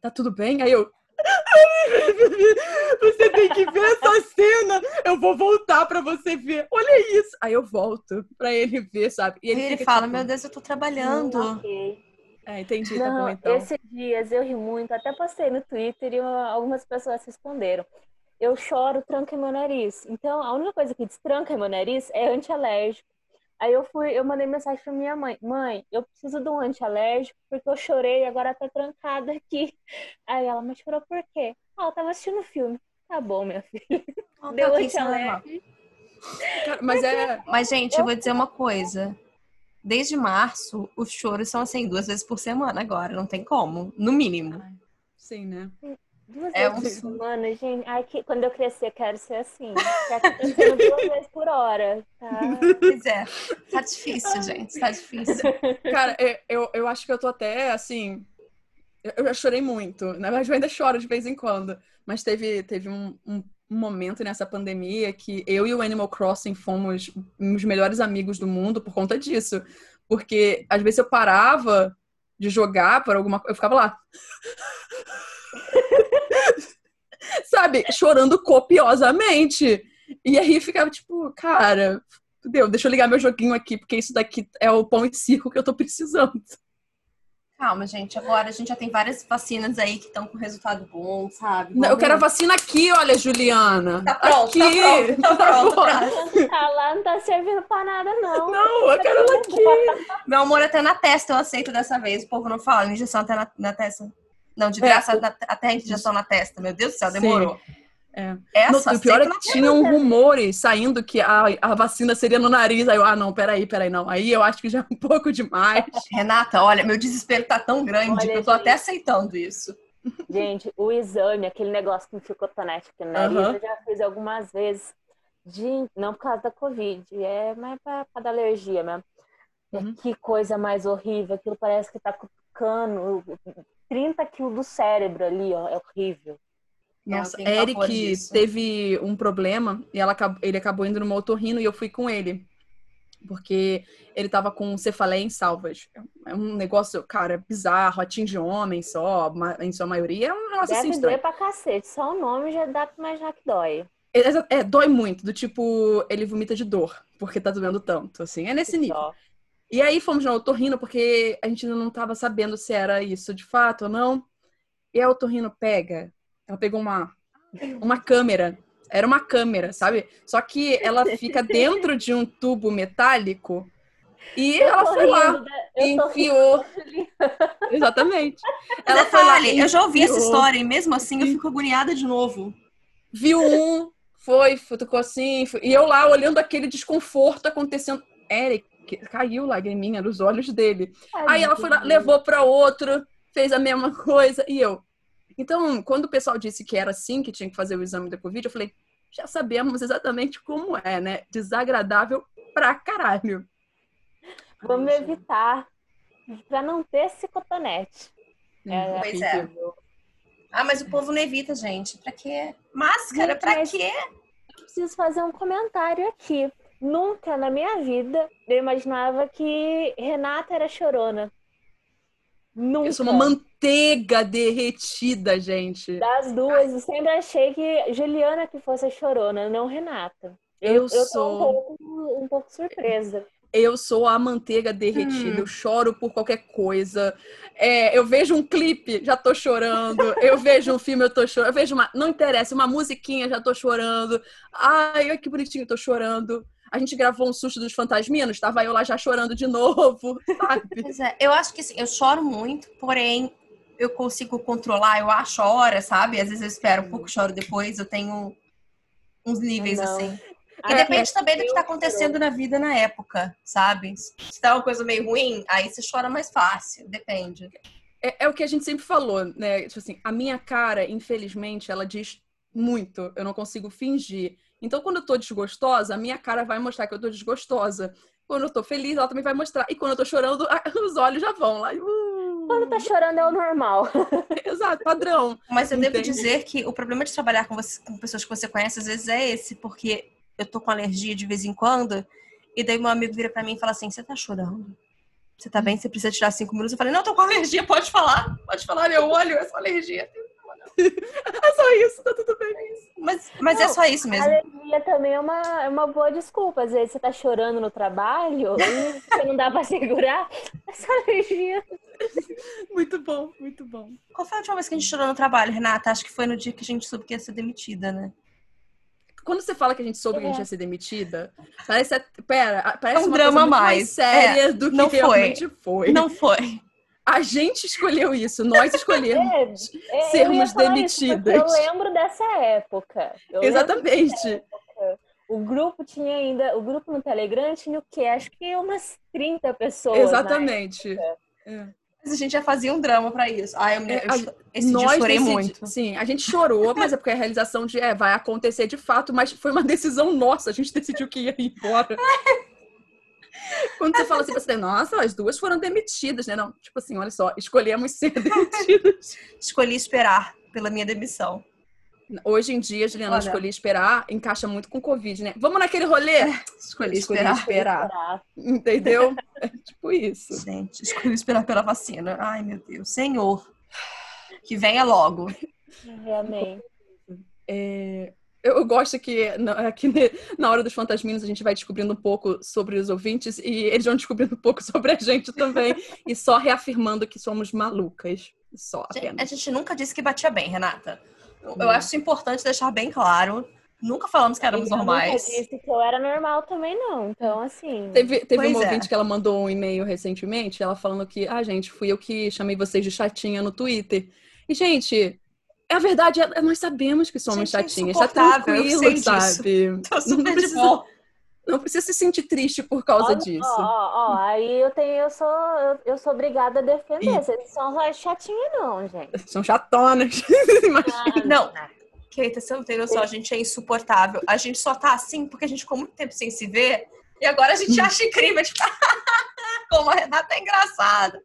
tá tudo bem? Aí eu... Você tem que ver essa cena. Eu vou voltar pra você ver. Olha isso. Aí eu volto pra ele ver, sabe? E Ele, ele, fica, fala, tipo, meu Deus, eu tô trabalhando. Ok. É, entendi, tá bom Não, então. esses dias eu ri muito, até postei no Twitter e uma- algumas pessoas responderam. Eu choro, tranca meu nariz. Então, a única coisa que destranca meu nariz é antialérgico. Aí eu fui, eu mandei mensagem pra minha mãe: Mãe, eu preciso de um antialérgico porque eu chorei e agora tá trancada aqui. Aí ela, mas chorou por quê? Ah, eu tava assistindo filme. Tá bom, minha filha. Não, Deu tá antialérgico. Mas é. Mas, gente, eu vou dizer uma coisa. Desde março, os choros são assim, duas vezes por semana agora. Não tem como. No mínimo. Sim, né? Duas É vezes um- por semana, gente. Ai, que, quando eu crescer, eu quero ser assim. Já duas vezes por hora. Tá? Pois é. Tá difícil, gente. Tá difícil. Cara, eu, eu, eu acho que eu tô até assim. Eu, eu já chorei muito. Na verdade, eu ainda choro de vez em quando. Mas teve, teve um, um, um momento nessa pandemia que eu e o Animal Crossing fomos os melhores amigos do mundo por conta disso. Porque às vezes eu parava de jogar por alguma coisa, eu ficava lá. Sabe, chorando copiosamente. E aí ficava tipo, cara, Deu, deixa eu ligar meu joguinho aqui, porque isso daqui é o pão e circo que eu tô precisando. Calma, gente. Agora a gente já tem várias vacinas aí que estão com resultado bom, sabe? Não, eu quero a vacina aqui, olha, Juliana. Tá pronto, aqui. tá pronto, tá pronto. tá. Tá lá, não tá servindo pra nada, não. Não, eu quero ela aqui. Meu amor, até na testa eu aceito dessa vez. O povo não fala injeção até na, na testa. Não, de É, graça, na- até injeção na testa. Meu Deus do céu, Sim. demorou. É. Essa, No- o pior é que tinham rumores saindo que a, a vacina seria no nariz. Aí eu, ah, não, peraí, peraí, não. Aí eu acho que já é um pouco demais. Renata, olha, meu desespero tá tão grande Olha, que eu tô gente. até aceitando isso. Gente, o exame, aquele negócio que enfia cotonete aqui no nariz, Aham. eu já fiz algumas vezes. De, não por causa da Covid, é mais pra, pra da alergia mesmo. É, Uhum. Que coisa mais horrível. Aquilo parece que tá cutucando 30 quilos do cérebro ali, ó. É horrível. Nossa, tenho pavor Eric teve um problema e ela, ele acabou indo no otorrino e eu fui com ele. Porque ele tava com cefaleia em salvas. É um negócio, cara, bizarro, atinge homem só, em sua maioria. É um negócio assim Deve estranho. doer pra cacete. Só o nome já dá pra imaginar que dói. É, é, dói muito, do tipo, ele vomita de dor, porque tá doendo tanto, assim. É nesse nível. Só. E aí fomos na otorrino porque a gente ainda não tava sabendo se era isso de fato ou não. E a otorrino pega, ela pegou uma, uma câmera. Era uma câmera, sabe? Só que ela fica dentro de um tubo metálico e Eu ela foi lá rindo, né? e enfiou. Exatamente. Ela Ela foi lá Detalhe, e eu já ouvi essa história e mesmo assim eu fico agoniada de novo. Viu um, Foi, ficou assim. Foi. E eu lá olhando aquele desconforto acontecendo. Eric, caiu lagriminha nos olhos dele. Ai, Aí ela foi lá, levou para outro, fez a mesma coisa. E eu. Então, quando o pessoal disse que era assim que tinha que fazer o exame da Covid, eu falei, já sabemos exatamente como é, né? Desagradável pra caralho. Vamos evitar para não ter esse cotonete. É, pois é. Ah, mas o povo não evita, gente. Pra quê? Máscara, gente, pra quê? Preciso fazer um comentário aqui. Nunca na minha vida eu imaginava que Renata era chorona. Nunca. Eu sou uma manteiga derretida, gente. Das duas, eu sempre achei que Juliana que fosse a chorona, não Renata. Eu, eu sou. um pouco, um pouco surpresa. Eu sou a manteiga derretida, hum. eu choro por qualquer coisa. É, eu vejo um clipe, já tô chorando. Eu vejo um filme, eu tô chorando. Eu vejo uma. Não interessa, uma musiquinha, já tô chorando. Ai, que bonitinho, tô chorando. A gente gravou um susto dos fantasminos, tava eu lá já chorando de novo, sabe? Pois é, eu acho que assim, eu choro muito, porém eu consigo controlar, eu acho a hora, sabe? Às vezes eu espero um pouco, choro depois, eu tenho uns níveis não. assim. E é, depende é, também do que está acontecendo na vida na época, sabe? Se tá uma coisa meio ruim, aí você chora mais fácil, depende. É, é, o que a gente sempre falou, né? Tipo assim, a minha cara, infelizmente, ela diz muito. Eu não consigo fingir. Então, quando eu tô desgostosa, a minha cara vai mostrar que eu tô desgostosa. Quando eu tô feliz, ela também vai mostrar. E quando eu tô chorando, os olhos já vão lá. Uh! Quando tá chorando é o normal. Exato, padrão. Mas eu Entende? devo dizer que o problema de trabalhar com, você, com pessoas que você conhece, às vezes, é esse, porque eu tô com alergia de vez em quando, e daí meu amigo vira para mim e fala assim: Você tá chorando? Você tá bem? Você precisa tirar cinco minutos? Eu falei: Não, eu tô com alergia, pode falar. Pode falar, meu olho, é só alergia. é só isso, tá tudo bem. Mas, mas é não, é só isso mesmo. Alergia também é uma, é uma boa desculpa. Às vezes você tá chorando no trabalho e você não dá pra segurar. É só alergia. Muito bom, muito bom. Qual foi a última vez que a gente chorou no trabalho, Renata? Acho que foi no dia que a gente soube que ia ser demitida, né? Quando você fala que a gente soube é. que a gente ia ser demitida, parece, pera, parece é um uma drama mais. mais séria é. do que não realmente foi. foi. Não foi. A gente escolheu isso, nós escolhemos é, é sermos demitidas. Isso, eu lembro dessa época. Eu Exatamente. Dessa época. O grupo tinha ainda, o grupo no Telegram tinha o quê? Acho que umas 30 pessoas. Exatamente. É. Mas a gente já fazia um drama para isso. Ai, eu, é, eu, esse nós dia chorei decidi, muito. Sim, a gente chorou, mas é porque a realização de é, vai acontecer de fato, mas foi uma decisão nossa, a gente decidiu que ia embora. Quando você fala assim, você nossa, as duas foram demitidas, né? Não, tipo assim, olha só, escolhemos ser demitidas. Escolhi esperar pela minha demissão. Hoje em dia, Juliana, Olha. escolhi esperar, encaixa muito com Covid, né? Vamos naquele rolê? É, escolhi, escolhi esperar. esperar. Entendeu? É tipo isso. Gente, escolhi esperar pela vacina. Ai, meu Deus. Senhor, que venha logo. Amém. É, eu gosto que aqui na hora dos fantasminos a gente vai descobrindo um pouco sobre os ouvintes e eles vão descobrindo um pouco sobre a gente também e só reafirmando que somos malucas. Só apenas. A gente nunca disse que batia bem, Renata. Eu acho importante deixar bem claro. Nunca falamos que éramos eu normais. Nunca disse que eu era normal também, não. Então, assim. Teve, teve uma é. ouvinte que ela mandou um e-mail recentemente, ela falando que, ah, gente, fui eu que chamei vocês de chatinha no Twitter. E, gente, é a verdade, é, nós sabemos que somos gente, é chatinhas. É tá tranquilo, sabe? Tô super não precisa, de. Não precisa se sentir triste por causa disso. Ó, ó, ó, aí eu tenho, eu sou, eu, eu sou obrigada a defender. E... Vocês são chatinhas, não, gente. São chatonas. Ah, não. Keita, você não tem noção, a gente é insuportável. A gente só tá assim porque a gente ficou muito tempo sem se ver. E agora a gente acha incrível, tipo, como a Renata é engraçada.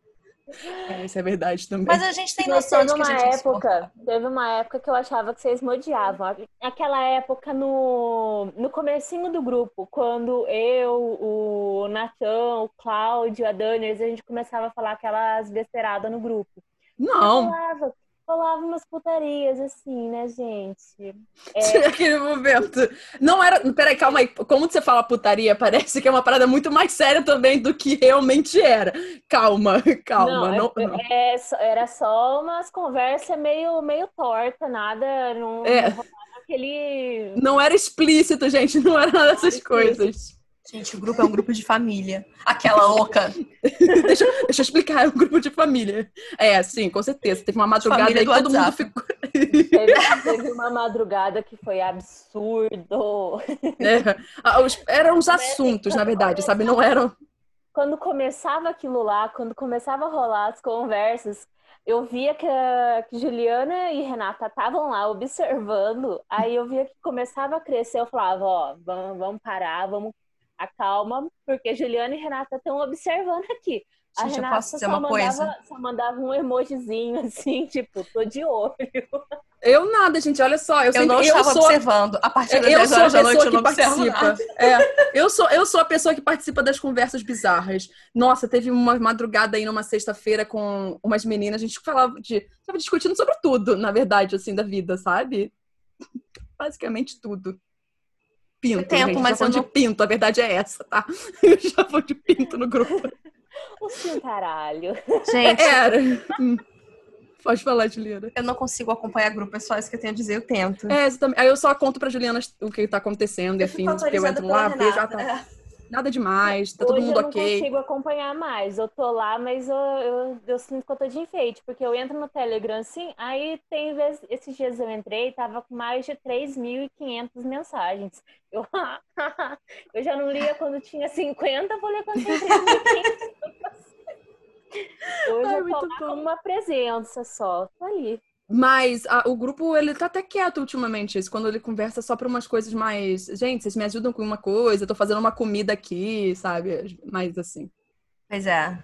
É, isso é verdade também. Mas a gente tem noção de que uma a gente época, Teve uma época que eu achava que vocês me odiavam. Aquela época no, no comecinho do grupo, quando eu, o Natan, o Cláudio, a Dani, a gente começava a falar aquelas besteiradas no grupo. Não. Eu falava, rolava umas putarias, assim, né, gente? É... Aquele momento. Não era. Peraí, calma aí. Como você fala putaria, parece que é uma parada muito mais séria também do que realmente era. Calma, calma. Não, não, não. É, era só umas conversas meio, meio torta, nada. Não, é. não aquele. Não era explícito, gente. Não era nada dessas coisas. Gente, o grupo é um grupo de família. Aquela louca. deixa, deixa eu explicar, é um grupo de família. É, sim, com certeza. Teve uma madrugada aí todo mundo ficou. Teve, teve uma madrugada que foi absurdo. É. Os- eram os assuntos, na verdade, sabe? Não eram. Quando começava aquilo lá, quando começava a rolar as conversas, eu via que, a- que Juliana e Renata estavam lá observando, aí eu via que começava a crescer, eu falava, ó, vamos, vamos parar, vamos acalma, porque Juliana e Renata estão observando aqui. A Gente, eu Renata posso dizer só uma mandava, coisa? só mandava um emojizinho assim, tipo, tô de olho. Eu nada, gente. Olha só. Eu, Eu sempre, não eu estava sou, observando. A partir das eu 10 sou a horas da pessoa noite eu que não participa. É, eu sou, eu sou a pessoa que participa das conversas bizarras. Nossa, teve uma madrugada aí numa sexta-feira com umas meninas, a gente falava de. Tava discutindo sobre tudo, na verdade, assim, da vida, sabe? Basicamente tudo. Pinto, Eu tento, gente. mas eu de pinto, a verdade é essa, tá? Eu já vou de pinto no grupo. O cintaralho. Gente, Era. Hum. Pode falar, Juliana. eu não consigo acompanhar grupo, é só isso que eu tenho a dizer, eu tento. É, exatamente. Aí eu só conto pra Juliana o que tá acontecendo e Eu fico afins, porque eu entro lá, vejo, ah, tá. Nada demais, tá todo Hoje mundo eu não ok. consigo acompanhar mais. Eu tô lá, mas eu, eu, eu sinto que eu tô de enfeite, porque eu entro no Telegram assim, aí tem vezes, esses dias eu entrei, tava com mais de 3.500 mensagens. Eu, eu já não lia quando tinha 50, vou ler quando tem 3.500. Hoje Ai, eu tô lá com uma presença só, tô ali. Mas a- o grupo, ele tá até quieto ultimamente. isso, Quando ele conversa só pra umas coisas mais. Gente, vocês me ajudam com uma coisa, eu tô fazendo uma comida aqui, sabe? Mais assim. Pois é.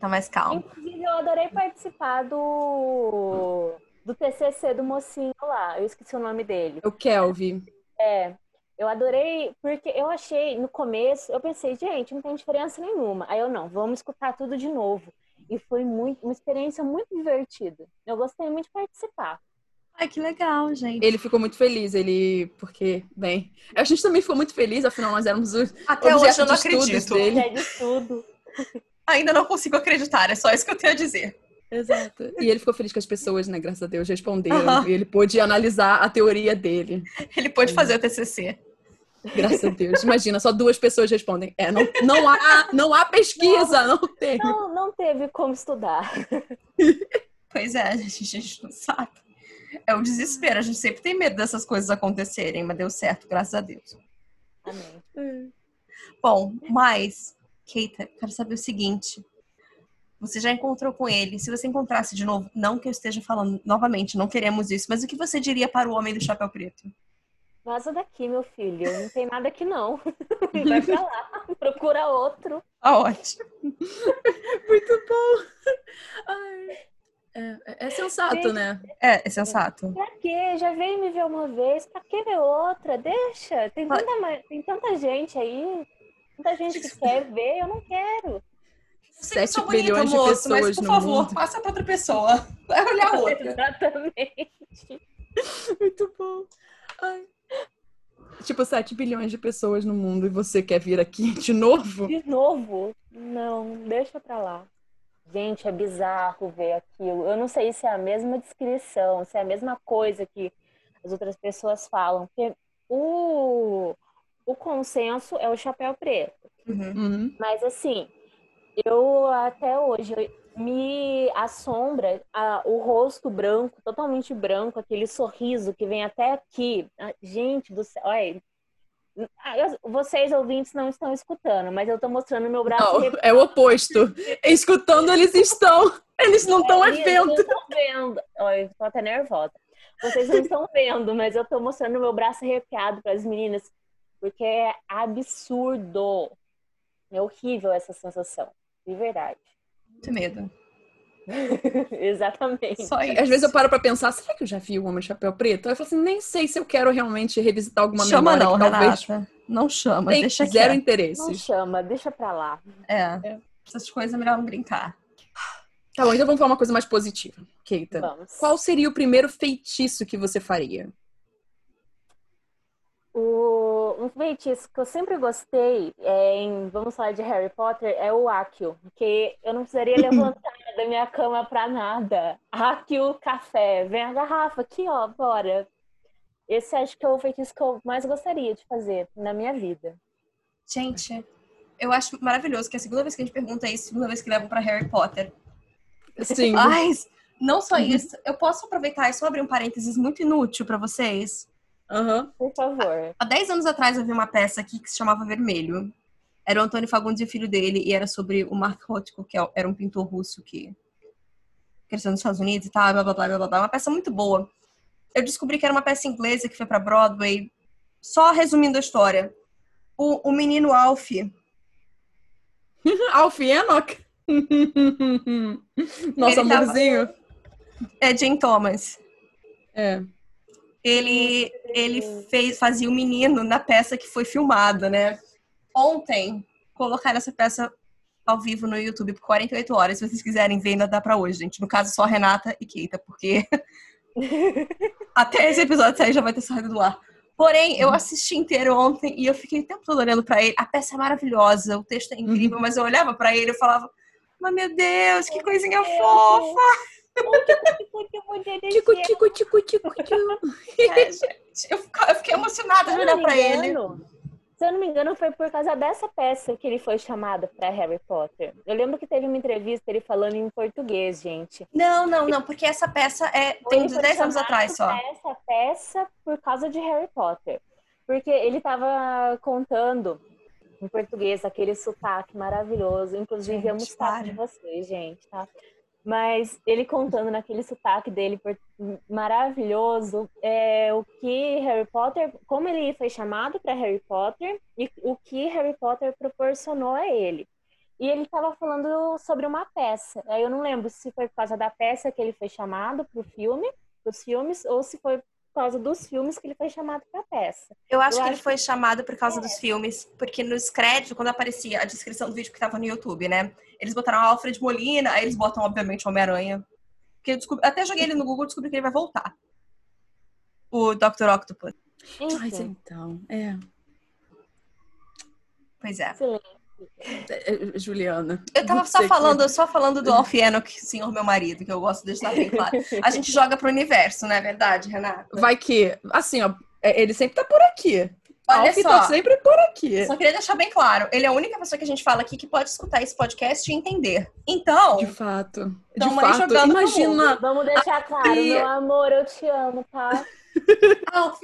Tá mais calmo. Inclusive, eu adorei participar do, do TCC do mocinho lá. Eu esqueci o nome dele. O Kelvin. É, eu adorei, porque eu achei, no começo, eu pensei, gente, não tem diferença nenhuma. Aí eu, não, vamos escutar tudo de novo. E foi muito, uma experiência muito divertida. Eu gostei muito de participar. Ai, que legal, gente. Ele ficou muito feliz, ele. Porque, bem. A gente também ficou muito feliz, afinal, nós éramos os Até hoje objeto eu não acredito. dele. É de tudo. Ainda não consigo acreditar, é só isso que eu tenho a dizer. Exato. E ele ficou feliz que as pessoas, né, graças a Deus, responderam. E ele pôde analisar a teoria dele. Ele pôde fazer o TCC. Graças a Deus. Imagina, só duas pessoas respondem. É, não, não, há, não há pesquisa, não, tem. Não, não teve como estudar. Pois é, a gente, a gente não sabe. É o desespero, a gente sempre tem medo dessas coisas acontecerem, mas deu certo, graças a Deus. Amém. Bom, mas, Keita, quero saber o seguinte. Você já encontrou com ele? Se você encontrasse de novo, não que eu esteja falando novamente, não queremos isso, mas o que você diria para o homem do chapéu preto? Vaza daqui, meu filho. Não tem nada aqui, não. Vai pra lá. Procura outro. Ah, ótimo. Muito bom. Ai. É, é sensato, né? É, é sensato. Pra quê? Já veio me ver uma vez. Pra que ver outra? Deixa. Tem tanta, tem tanta gente aí. Tanta gente que quer ver. Eu não quero. Sempre 7 sou bonita, bilhões de moço, mas, pessoas por no favor, mundo. passa para outra pessoa. Vai olhar outra. Exatamente. Muito bom. Ai. Tipo, 7 bilhões de pessoas no mundo e você quer vir aqui de novo? De novo? Não, deixa pra lá. Gente, é bizarro ver aquilo. Eu não sei se é a mesma descrição, se é a mesma coisa que as outras pessoas falam. Porque o, o consenso é o chapéu preto. Uhum. Uhum. Mas assim, eu até hoje me assombra a- o rosto branco, totalmente branco, aquele sorriso que vem até aqui. Ah, Gente do céu, olha. Ah, Vocês ouvintes não estão escutando, mas eu tô mostrando meu braço Não, é o oposto. Escutando, eles estão. Eles não estão Eles vendo. não estão vendo. Olha, eu tô até nervosa. Vocês não estão vendo, mas eu tô mostrando meu braço arrepiado para as meninas, porque é absurdo. É horrível essa sensação, de verdade. Muito medo. Exatamente. Só isso. Às vezes eu paro pra pensar, será que eu já vi o Homem de Chapéu Preto? Aí eu falo assim, nem sei se eu quero realmente revisitar alguma chama memória não, que talvez Renata. Não chama, tem deixa zero quieto. Não chama, deixa pra lá. É. Essas coisas é melhor não brincar. Tá bom, então vamos falar uma coisa mais positiva. Keita, Vamos. qual seria o primeiro feitiço que você faria? O, um feitiço que eu sempre gostei é em, vamos falar de Harry Potter, é o Accio, porque eu não precisaria levantar da minha cama pra nada. Accio café, vem a garrafa aqui, ó, bora. Esse acho que é o feitiço que eu mais gostaria de fazer na minha vida. Gente, eu acho maravilhoso que é a segunda vez que a gente pergunta isso, a segunda vez que levam pra Harry Potter. Sim. Ai, Não só Uhum. isso, eu posso aproveitar e só abrir um parênteses muito inútil pra vocês. Aham. Por favor. Há 10 anos atrás eu vi uma peça aqui que se chamava Vermelho. Era o Antônio Fagundes e o filho dele, e era sobre o Mark Rothko, que é- era um pintor russo que cresceu nos Estados Unidos e tal, blá blá blá blá blá. Uma peça muito boa. Eu descobri que era uma peça inglesa que foi pra Broadway. Só resumindo a história. O, o menino Alf, Alf Enoch? Nosso Ele tava- amorzinho? é Jane Thomas. É. Ele, ele fez, fazia o menino na peça que foi filmada, né? Ontem, colocaram essa peça ao vivo no YouTube por 48 horas. Se vocês quiserem ver, ainda dá pra hoje, gente. No caso, só Renata e Keita, porque até esse episódio sair já vai ter saído do ar. Porém, eu assisti inteiro ontem e eu fiquei o tempo todo olhando pra ele. A peça é maravilhosa, o texto é incrível, mas eu olhava pra ele e falava, mas meu Deus, que coisinha fofa! Tico, tico, tico, tico, eu, fiquei emocionada de olhar pra ele. Se eu não me engano, foi por causa dessa peça que ele foi chamado pra Harry Potter. Eu lembro que teve uma entrevista ele falando em português, gente. Não, não, não, porque essa peça é, tem uns foi 10 anos atrás só. Essa peça por causa de Harry Potter. Porque ele tava contando em português aquele sotaque maravilhoso. Inclusive, Gente, eu de para. vocês, gente, tá? Mas ele contando naquele sotaque dele maravilhoso é, o que Harry Potter, como ele foi chamado para Harry Potter e o que Harry Potter proporcionou a ele. E ele estava falando sobre uma peça. Aí eu não lembro se foi por causa da peça que ele foi chamado para o filme, os filmes, ou se foi causa dos filmes que ele foi chamado para a peça. Eu acho Eu que ele acho foi chamado por causa dos filmes, porque nos créditos, quando aparecia a descrição do vídeo que tava no YouTube, né? Eles botaram Alfred Molina, aí eles botam, obviamente, Homem-Aranha. Porque eu descobri- até joguei ele no Google e descobri que ele vai voltar. O Dr. Octopus. Mas Enfim, então, é. Pois é. excelente. É, é, Juliana. Eu tava só Você que- falando, só falando do Alf Enoch, senhor meu marido, que eu gosto de deixar bem claro. A gente joga pro universo, não é verdade, Renata? Vai que, assim, ó, é, ele sempre tá por aqui. Olha Alf só. tá sempre por aqui. Só queria deixar bem claro, ele é a única pessoa que a gente fala aqui que pode escutar esse podcast e entender. Então, De fato. De fato, imagina. Vamos deixar claro, meu amor, eu te amo, tá? Alf,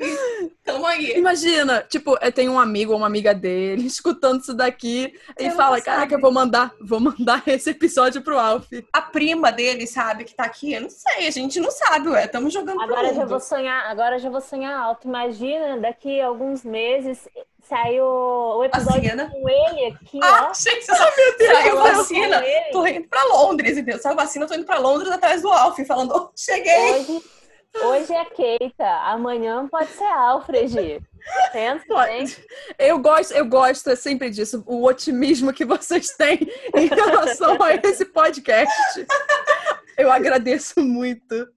tamo aí. Imagina, tipo, é, tem um amigo ou uma amiga dele escutando isso daqui e Você fala, não caraca, sabe. eu vou mandar, vou mandar esse episódio pro Alf. A prima dele, sabe, que tá aqui, eu não sei, a gente não sabe, ué, tamo jogando pro Agora eu já vou sonhar, agora eu já vou sonhar alto. Imagina, daqui a alguns meses saiu o episódio Vacina. com ele aqui, Ah, ó. gente, você sabe, saiu Falando vacina, com ele. tô indo pra Londres, entendeu? Saiu vacina, eu tô indo pra Londres atrás do Alf, falando, oh, cheguei. Hoje, hoje é Keita, amanhã pode ser Alfred. Pensa, Pode. Eu gosto, eu gosto sempre disso, o otimismo que vocês têm em relação a esse podcast. Eu agradeço muito.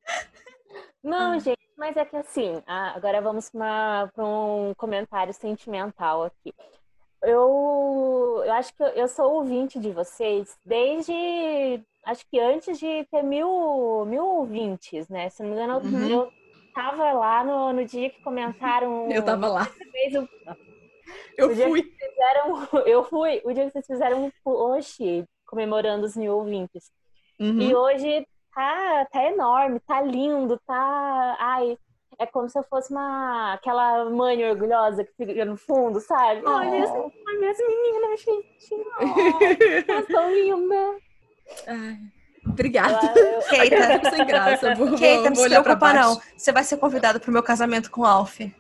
Não, gente, mas é que assim, agora vamos para um comentário sentimental aqui. Eu, eu acho que eu, eu sou ouvinte de vocês desde, acho que antes de ter mil, mil ouvintes, né? Se não me engano, eu- Uhum. eu tava lá no, no dia que comentaram. Eu tava lá, o- eu fui. fizeram, eu fui, o dia que vocês fizeram um post comemorando os mil ouvintes. Uhum. E hoje tá, tá enorme, tá lindo, tá. Ai, é como se eu fosse uma aquela mãe orgulhosa que fica no fundo, sabe? Oh. Olha, essa- olha as meninas, gente. Oh, elas são lindas. Ai, obrigada. Eu- Keita, sem graça, vou, vou, Keita, não se preocupa não. Você vai ser convidado pro meu casamento com o Alf.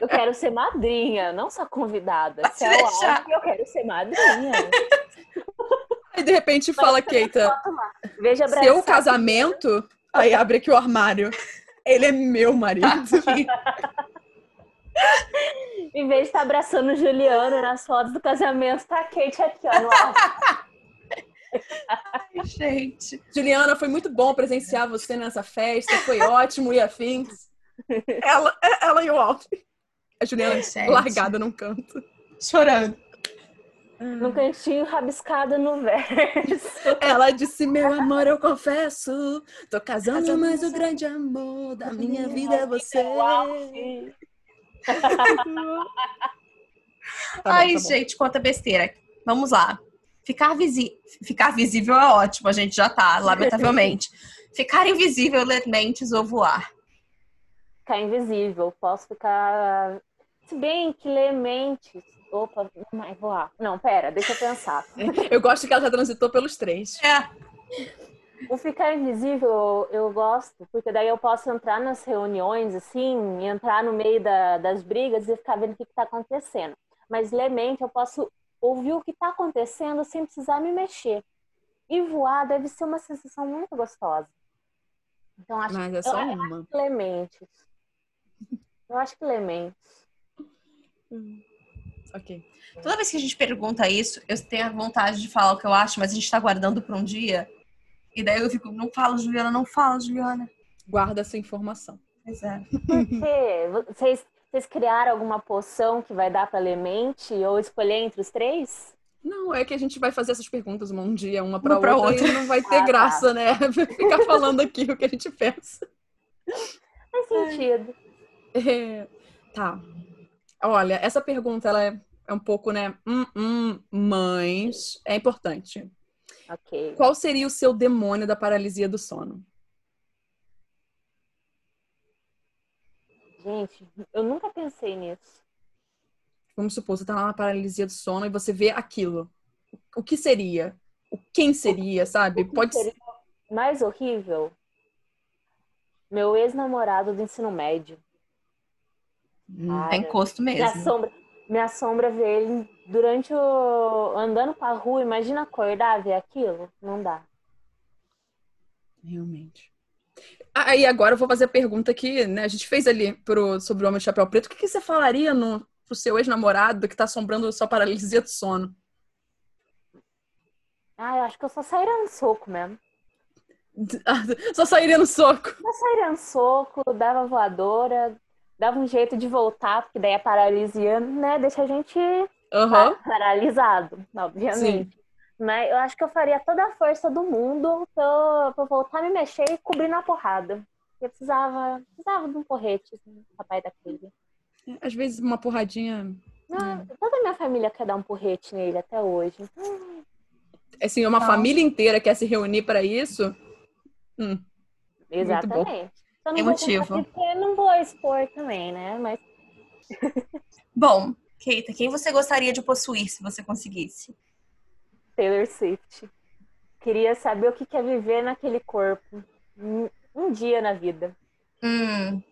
Eu quero ser madrinha, não só convidada. Vai Se é o. Alf, eu quero ser madrinha. Aí de repente fala, Keita, Veja seu casamento, aí abre aqui o armário. Ele é meu marido. Em vez de estar abraçando o Juliano nas fotos do casamento, tá a Kate aqui, ó, no alto. Ai, gente. Juliana, foi muito bom presenciar você nessa festa, foi ótimo e afins. Ela, ela e o Alf. A Juliana gente. largada num canto. Chorando. No cantinho rabiscado no verso. Ela disse, meu amor, eu confesso, tô casando, mas o grande amor da minha vida é você. O Alf. Tá bom, Ai, tá bom. gente, conta besteira. Vamos lá. Ficar, visi ficar visível é ótimo, a gente já tá, lamentavelmente. Ficar invisível, ler mentes ou voar. Ficar invisível, posso ficar. Se bem que ler mentes. Opa, não voar. Não, pera, deixa eu pensar. eu gosto que ela já transitou pelos três. É. O ficar invisível eu gosto, porque daí eu posso entrar nas reuniões, assim, entrar no meio da, das brigas e ficar vendo o que está acontecendo. Mas ler mente eu posso ouvir o que está acontecendo sem precisar me mexer. E voar deve ser uma sensação muito gostosa. Então, acho Mas é só eu, uma. Eu acho que Lementes. Eu acho que Lementes. Hum. Ok. Toda vez que a gente pergunta isso, eu tenho a vontade de falar o que eu acho, mas a gente está guardando para um dia. E daí eu fico, não fala, Juliana, não fala, Juliana. Guarda essa informação. Pois é. Por quê? Vocês, vocês criaram alguma poção que vai dar para Lemente ou escolher entre os três? Não, é que a gente vai fazer essas perguntas um dia, uma para outra, outra, e não vai ter ah, tá. graça, tá. né? Ficar falando aqui o que a gente pensa. Faz sentido. É, tá. Olha, essa pergunta ela é, é um pouco, né? Hum, hum, mas é importante. Ok. Qual seria o seu demônio da paralisia do sono? Gente, eu nunca pensei nisso. Vamos supor, você tá lá na paralisia do sono e você vê aquilo. O que seria? O quem seria, sabe? Que Pode ser. Mais horrível? Meu ex-namorado do ensino médio. Hum, é encosto mesmo. Me assombra, me assombra ver ele durante o. andando pra rua. Imagina acordar, ver aquilo. Não dá. Realmente. Aí ah, agora eu vou fazer a pergunta que né, a gente fez ali pro, sobre o Homem de Chapéu Preto. O que, que você falaria no, pro seu ex-namorado que tá assombrando sua paralisia do sono? Ah, eu acho que eu só sairia no soco mesmo. só sairia no soco? Só sairia no soco, dava voadora, dava um jeito de voltar, porque daí a paralisia, né, deixa a gente uhum. paralisado, obviamente. Sim. Mas eu acho que eu faria toda a força do mundo pra eu, pra eu voltar a me mexer e cobrir na porrada. Eu precisava, precisava de um porrete, assim, papai daquele. Às vezes uma porradinha. Não, hum. Toda a minha família quer dar um porrete nele até hoje. Então... Assim, uma família inteira quer se reunir para isso. Hum, Exatamente. Só não Emotivo. Vou não vou expor também, né? Mas. Bom, Keita, quem você gostaria de possuir se você conseguisse? Taylor Swift. Queria saber o que é viver naquele corpo. Um, um dia na vida. Hum.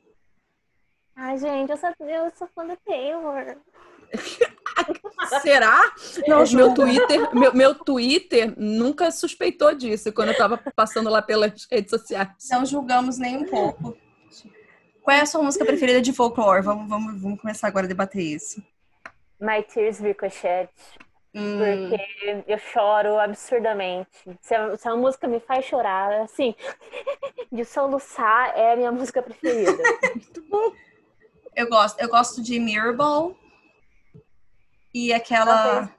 Ai, gente, eu sou, eu sou fã da Taylor. Será? Não, meu Twitter, meu, meu Twitter nunca suspeitou disso quando eu tava passando lá pelas redes sociais. Não julgamos nem um pouco. Qual é a sua música preferida de folklore? Vamos, vamos, vamos começar agora a debater isso. My Tears Ricochet. Hum. Porque eu choro absurdamente. Se a, se a, música me faz chorar, assim, de soluçar, é a minha música preferida. Muito bom. Eu gosto, eu gosto de Mirrorball e aquela.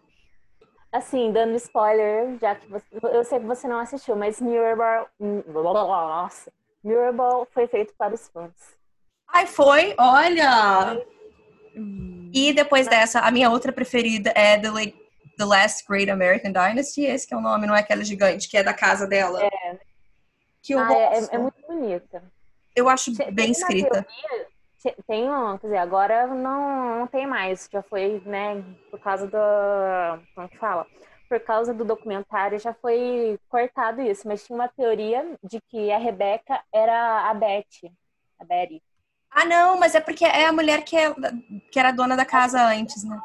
Assim, dando spoiler, já que você, eu sei que você não assistiu, mas Mirrorball, nossa, Mirrorball foi feito para os fãs. Ai, foi? Olha! E depois dessa, a minha outra preferida é The, The Last Great American Dynasty, esse que é o nome, não é aquela gigante, que é da casa dela. É. Que eu ah, é, é, é, muito bonita. Eu acho bem escrita. Teoria, tem quer dizer, agora não, não tem mais, já foi, né, por causa do. Como que fala? Por causa do documentário já foi cortado isso, mas tinha uma teoria de que a Rebeca era a Beth, a Betty. Ah, não, mas é porque é a mulher que, é, que era dona da casa antes, né?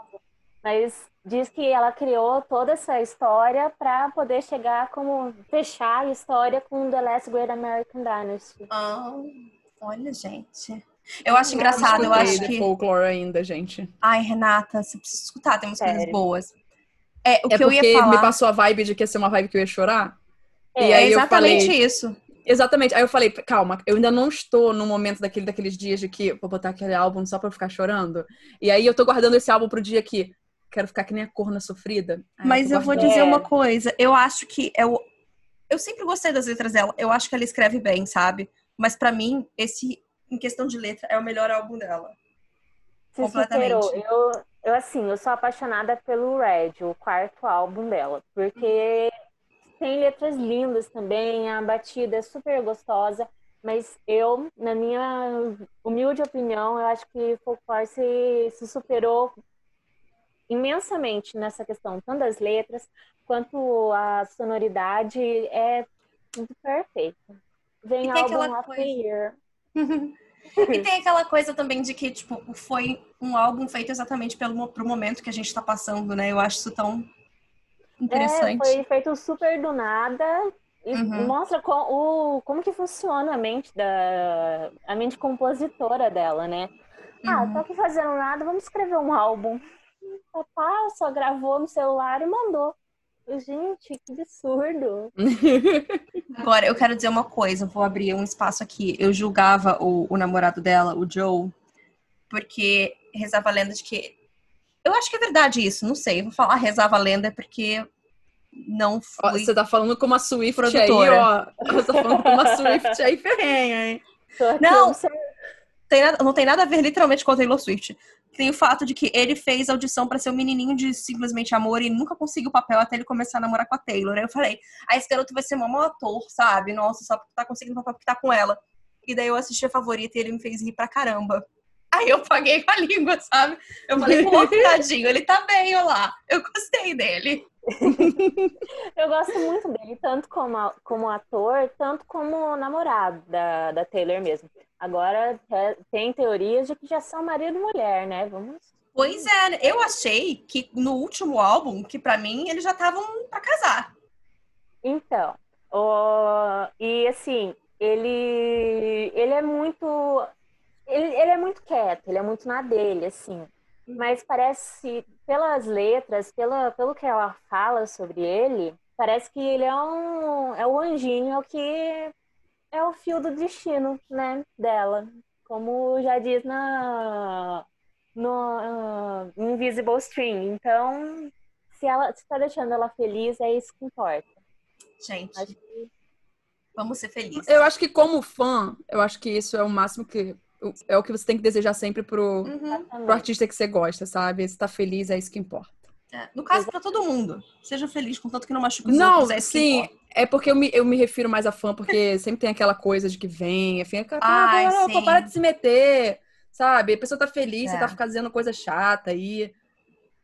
Mas diz que ela criou toda essa história para poder chegar como fechar a história com The Last Great American Dynasty. Oh, olha, gente. Eu acho engraçado, eu acho que. folklore ainda, gente. Ai, Renata, você precisa escutar, tem umas coisas boas. É, o é que eu ia falar. me passou a vibe de que ia ser uma vibe que eu ia chorar. É, e aí é exatamente falei... isso. Exatamente. Aí eu falei, calma, eu ainda não estou no momento daquele, daqueles dias de que vou botar aquele álbum só pra eu ficar chorando. E aí eu tô guardando esse álbum pro dia que quero ficar que nem a corna sofrida. Mas eu, eu vou dizer uma coisa. Eu acho que eu, eu sempre gostei das letras dela. Eu acho que ela escreve bem, sabe? Mas para mim, esse em questão de letra, é o melhor álbum dela. Se Completamente. Superou. Eu, Eu, assim, eu sou apaixonada pelo Red, o quarto álbum dela, porque tem letras lindas também, a batida é super gostosa, mas eu, na minha humilde opinião, eu acho que Folklore se, se superou imensamente nessa questão, tanto das letras quanto a sonoridade é tudo perfeito. Vem E álbum aquela coisa- year. E tem aquela coisa também de que, tipo, foi um álbum feito exatamente pelo, pro momento que a gente tá passando, né? Eu acho isso tão interessante. É, foi feito super do nada e Uhum. mostra co- o, como que funciona a mente da a mente compositora dela, né? Ah, Uhum. tô aqui fazendo nada, vamos escrever um álbum. Papá só gravou no celular e mandou. Gente, que absurdo. Agora, eu quero dizer uma coisa, vou abrir um espaço aqui. Eu julgava o, o namorado dela, o Joe, porque rezava a lenda de que. Eu acho que é verdade isso, não sei. Vou falar rezava a lenda porque não Ó, fui. Você tá falando com uma Swift Produtora. aí, ó. Você tá falando com uma Swift aí ferrenha, hein? Não. observando. Tem nada- não tem nada a ver literalmente com a Taylor Swift. Tem o fato de que ele fez audição pra ser o menininho de Simplesmente Amor e nunca conseguiu o papel até ele começar a namorar com a Taylor. Aí eu falei, ah, esse garoto vai ser um mau ator, sabe? Nossa, só tá conseguindo papel porque tá com ela. E daí eu assisti a favorita e ele me fez rir pra caramba. Aí eu paguei com a língua, sabe? Eu falei, pô, tadinho, ele tá bem, olha lá. Eu gostei dele. Eu gosto muito dele, tanto como, como ator, tanto como namorado da, da Taylor mesmo. Agora é, tem teorias de que já são marido e mulher, né? Vamos. Pois é, né? eu achei que no último álbum, que pra mim eles já estavam pra casar. Então, e assim, ele, ele é muito. Ele, ele é muito quieto, ele é muito na dele, assim. Mas parece, pelas letras, pela, pelo que ela fala sobre ele, parece que ele é um é o anjinho, é o que é o fio do destino, né, dela. Como já diz na no ah, Invisible String. Então, se ela se tá deixando ela feliz, é isso que importa. Gente, que vamos ser felizes. Eu acho que como fã, eu acho que isso é o máximo que... É o que você tem que desejar sempre pro, Uhum. pro artista que você gosta, sabe? Se tá feliz, é isso que importa. É, No caso, pra todo mundo. Seja feliz, contanto que não machuque os Não, outros. É sim, é porque eu me, eu me refiro mais a fã, porque sempre tem aquela coisa de que vem, fica, ah, Ai, não, pô, para de se meter, sabe? A pessoa tá feliz, você É. tá fazendo coisa chata aí.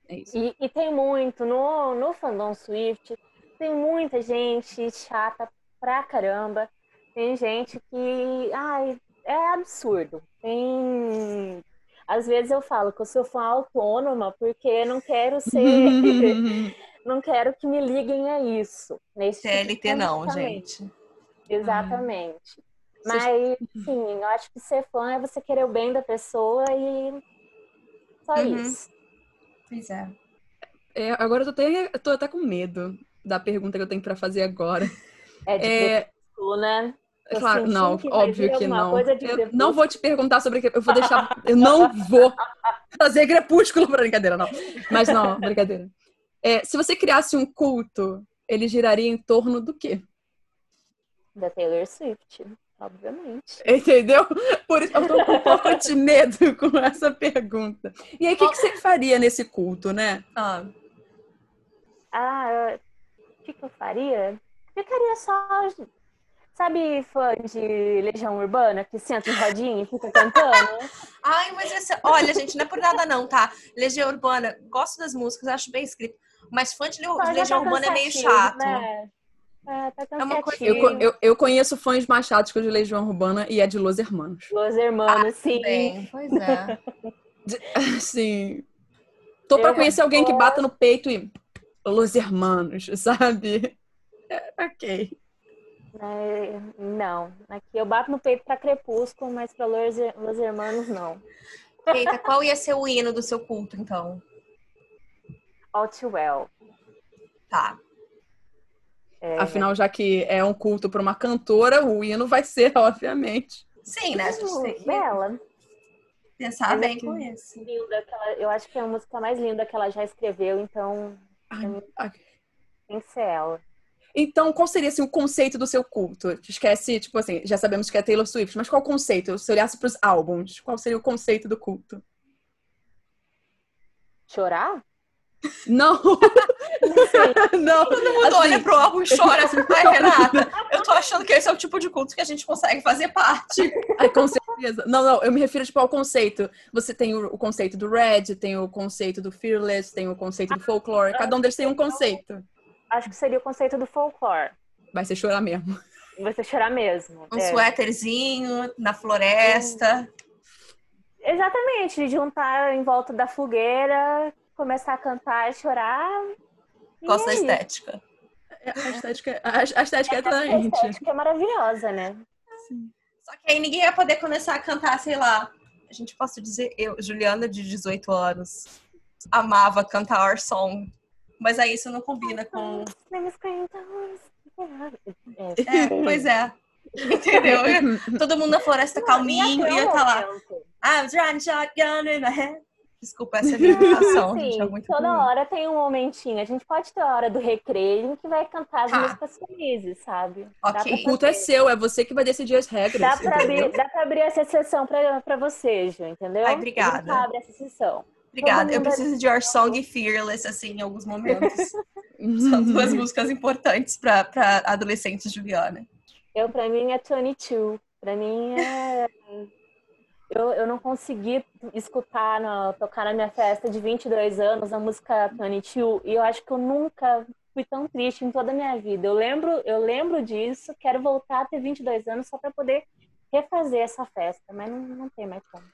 É isso. E, e tem muito, no, no fandom Swift, tem muita gente chata pra caramba. Tem gente que, ai, é absurdo. Tem. Às vezes eu falo que eu sou fã autônoma porque não quero ser. não quero que me liguem a isso. Nesse tipo CLT não, comportamento. gente. Exatamente. Vocês- Mas, sim, eu acho que ser fã é você querer o bem da pessoa e só Uhum. isso. Pois é. É, agora eu tô, até, eu tô até com medo da pergunta que eu tenho pra fazer agora. É de É, né? Claro, sentindo não, óbvio que não. Eu não vou te perguntar sobre. Eu vou deixar. Eu não vou fazer crepúsculo pra brincadeira, não. Mas não, brincadeira. É, se você criasse um culto, ele giraria em torno do quê? Da Taylor Swift, obviamente. Entendeu? Por isso eu tô com um pouco de medo com essa pergunta. E aí, o que, que você faria nesse culto, né? Ah, Ah, o que, que eu faria? Ficaria só. Sabe, fã de Legião Urbana que senta em rodinha e fica cantando? Ai, mas esse... olha, gente, não é por nada não, tá? Legião Urbana, gosto das músicas, acho bem escrito. Mas fã de, já Legião tá Urbana é meio chato. Né? É, tá É uma coisa- Eu, eu, eu conheço fãs mais chatos que o de Legião Urbana e é de Los Hermanos. Los Hermanos, sim. Bem, pois é. Assim. Tô pra Eu conhecer alguém que gosto. bata no peito e. Los Hermanos, sabe? É, ok. É, não, aqui eu bato no peito pra Crepúsculo, mas pra Los, Los Hermanos não. Eita, qual ia ser o hino do seu culto, então? All Too Well. Tá. É, Afinal, já que é um culto pra uma cantora, o hino vai ser, obviamente. Sim, né? Que Bela. pensar Mas bem com isso. Linda, ela- eu acho que é a música mais linda que ela já escreveu, então Ai, ai. tem que ser ela. Então, qual seria assim, o conceito do seu culto? Esquece, tipo assim, já sabemos que é Taylor Swift, mas qual o conceito? Se olhasse pros álbuns, qual seria o conceito do culto? Chorar? Não, Não sei. não. Todo mundo Assim, olha pro álbum e chora. Assim, Ai, Renata, eu tô achando que esse é o tipo de culto que a gente consegue fazer parte. Ai, com certeza. Não, não, eu me refiro tipo, ao conceito. Você tem o, o conceito do Red, tem o conceito do Fearless, tem o conceito do Folklore. Cada um deles tem um conceito. Acho que seria o conceito do folclore. Vai ser chorar mesmo. Você chorar mesmo. Um é. suéterzinho na floresta. Exatamente, de juntar em volta da fogueira, começar a cantar e chorar. Gosto da é isso. A estética. estética, a, a estética é atraente. estética é maravilhosa, né? Só que aí ninguém ia poder começar a cantar, sei lá. A gente posso dizer, eu, Juliana, de 18 anos, amava cantar Our Song. Mas aí isso não combina com. É, É, pois é. Entendeu? Todo mundo na floresta calminho ia estar lá. I'm trying shotgun in a hand. Desculpa, essa é a minha imitação, gente. É Sim, muito toda ruim. hora tem um momentinho. A gente pode ter a hora do recreio que vai cantar as Tá. músicas felizes, sabe? Ok. O culto é seu, é você que vai decidir as regras. Dá pra, abrir, dá pra abrir essa sessão pra, pra você, Ju, entendeu? Ai, obrigada. A gente abre essa sessão. Obrigada. Eu preciso de Our Song e Fearless, assim, em alguns momentos. São duas músicas importantes pra adolescentes Juliana. Eu, pra mim, é 22. Pra mim, é... Eu, eu não consegui escutar, no- tocar na minha festa de 22 anos a música 22 e eu acho que eu nunca fui tão triste em toda a minha vida. Eu lembro, eu lembro disso, quero voltar a ter 22 anos só pra poder refazer essa festa, mas não, não tem mais como.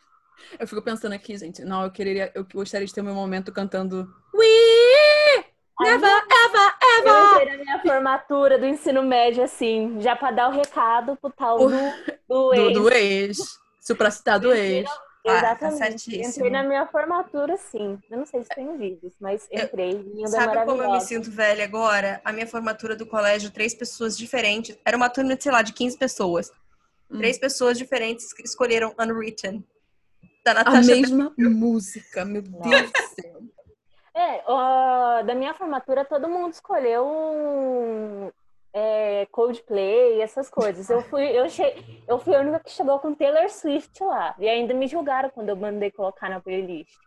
Eu fico pensando aqui, gente. Não, eu queria, eu gostaria de ter o meu momento cantando We Never, ever, Eu ever. entrei na minha formatura do ensino médio, assim, já pra dar o recado pro tal do, do Do, ex. do ex. Supracitado ex. Ah, tá Exatamente. certíssimo. entrei na minha formatura, sim. Eu não sei se tem vídeos, mas entrei. linda, Sabe como eu me sinto velha agora? A minha formatura do colégio, três pessoas diferentes. Era uma turma sei lá, de 15 pessoas. Hum. Três pessoas diferentes que escolheram Unwritten. Da A Natasha mesma música, meu Deus do céu. É, ó, da minha formatura, todo mundo escolheu um, é, Coldplay, essas coisas. Eu fui, eu, che... eu fui a única que chegou com Taylor Swift lá. E ainda me julgaram quando eu mandei colocar na playlist.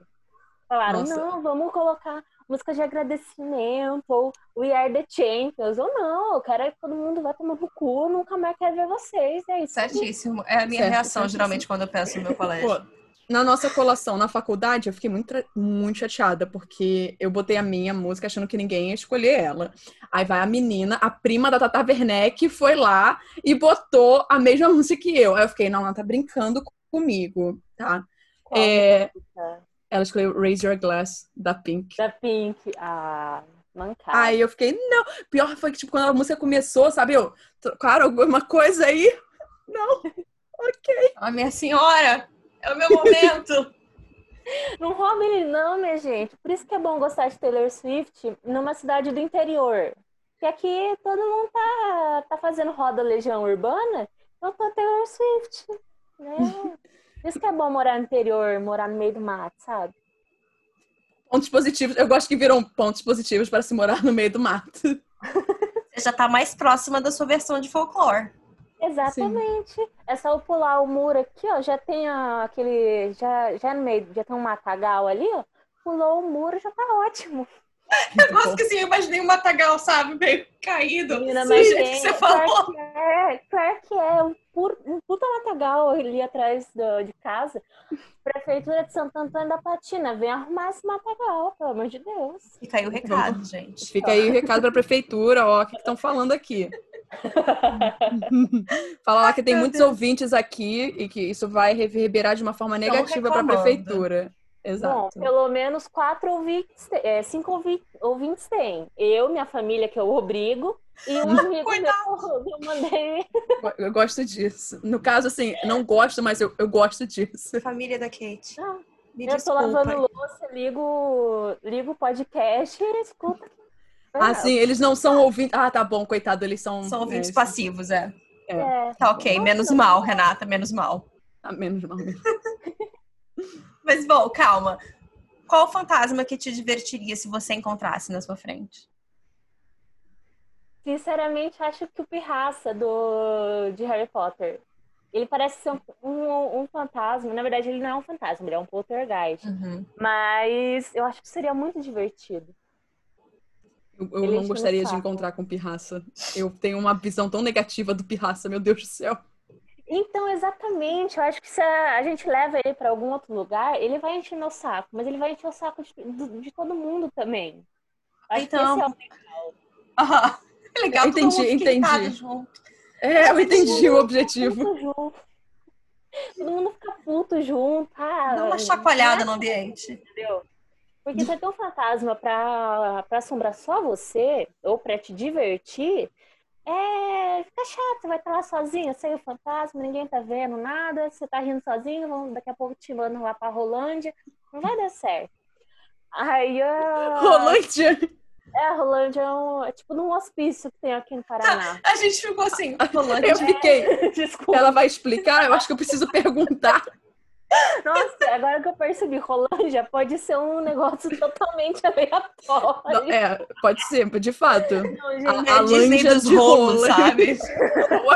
Falaram, Nossa. não, vamos colocar música de agradecimento, ou We Are The Champions. Ou não, eu quero que todo mundo vá tomar no cu, nunca mais quero ver vocês. É isso. Certíssimo. É a minha Certo, reação, certíssimo. geralmente, quando eu penso no meu colégio. Pô, na nossa colação na faculdade, eu fiquei muito, muito chateada, porque eu botei a minha música achando que ninguém ia escolher ela. Aí vai a menina, a prima da Tata Werneck, foi lá e botou a mesma música que eu. Aí eu fiquei, não, ela tá brincando comigo, tá? Qual É, música? ela escolheu Raise Your Glass, da Pink. Da Pink. Ah, mancada. Aí eu fiquei, não. Pior foi que, tipo, quando a música começou, sabe? Eu, claro, alguma coisa aí. Não. Ok. A minha senhora, é o meu momento. Não rouba ele não, minha gente. Por isso que é bom gostar de Taylor Swift numa cidade do interior. Que aqui todo mundo tá, tá fazendo roda Legião Urbana, então tô Taylor Swift. Né? Por isso que é bom morar no interior, morar no meio do mato, sabe? Pontos positivos. Eu gosto que viram pontos positivos para se morar no meio do mato. Você já tá mais próxima da sua versão de folclore. Exatamente. É só eu pular o muro aqui, ó. Já tem aquele. Já, já no meio, já tem um matagal ali, ó. Pulou o muro, já tá ótimo. Eu gosto que assim, eu imaginei um matagal, sabe? Meio caído. Menina, mas jeito tem, que você claro falou. que é, claro que é. Um, pur- um puta matagal ali atrás do- de casa. Prefeitura de Santo Antônio da Patina, vem arrumar esse matagal, pelo amor de Deus. Fica aí o recado, gente. Fica aí o recado para a prefeitura, ó, o que estão falando aqui. Fala lá que tem Meu muitos Deus. ouvintes aqui e que isso vai reverberar de uma forma negativa para a reclamando. Prefeitura. Bom, Exato. pelo menos quatro ouvintes, te- é, cinco ouvi- ouvintes tem. Eu, minha família, que eu obrigo, e um amigo meu Coitado. que eu mandei. Eu gosto disso. No caso, assim, não gosto, mas eu, eu gosto disso. Família da Kate. Me eu tô desculpa. lavando louça, ligo, ligo o podcast e escuta. Assim, eles não são ouvintes. Ah, tá bom, coitado, eles são. São ouvintes é, passivos, é. É. Tá ok, menos mal, Renata, menos mal. Tá menos mal mesmo. Mas, bom, calma. Qual fantasma que te divertiria se você encontrasse na sua frente? Sinceramente, acho que o Pirraça do, de Harry Potter. Ele parece ser um, um, um, fantasma. Na verdade, ele não é um fantasma, ele é um poltergeist. Uhum. Mas eu acho que seria muito divertido. Eu, eu não gostaria de encontrar com Pirraça. Eu tenho uma visão tão negativa do Pirraça, meu Deus do céu. Então, exatamente. Eu acho que se a, gente leva ele para algum outro lugar, ele vai encher meu saco. Mas ele vai encher o saco de, de, de todo mundo também. Acho então... que esse é o legal. Aham. É legal, entendi, entendi. Junto. É, eu entendi o objetivo. Todo mundo fica puto junto. Ah, Dá uma chacoalhada é no ambiente. Entendeu? Porque você tem um fantasma pra, pra assombrar só você, ou pra te divertir, é, fica chato, você vai estar lá sozinho, sem o fantasma, ninguém tá vendo nada, você tá rindo sozinho, vão, daqui a pouco te mandam lá pra Rolândia, não vai dar certo. Aí, uh... Rolândia? É, a Rolândia é, um, é tipo num hospício que tem aqui no Paraná. A gente ficou assim, Rolândia. Eu fiquei. É... Desculpa. Ela vai explicar? Eu acho que eu preciso perguntar. Nossa, agora que eu percebi, Rolândia pode ser um negócio totalmente aleatório. É, pode ser, de fato. Não, gente, a, a é Disney dos rolos, sabe?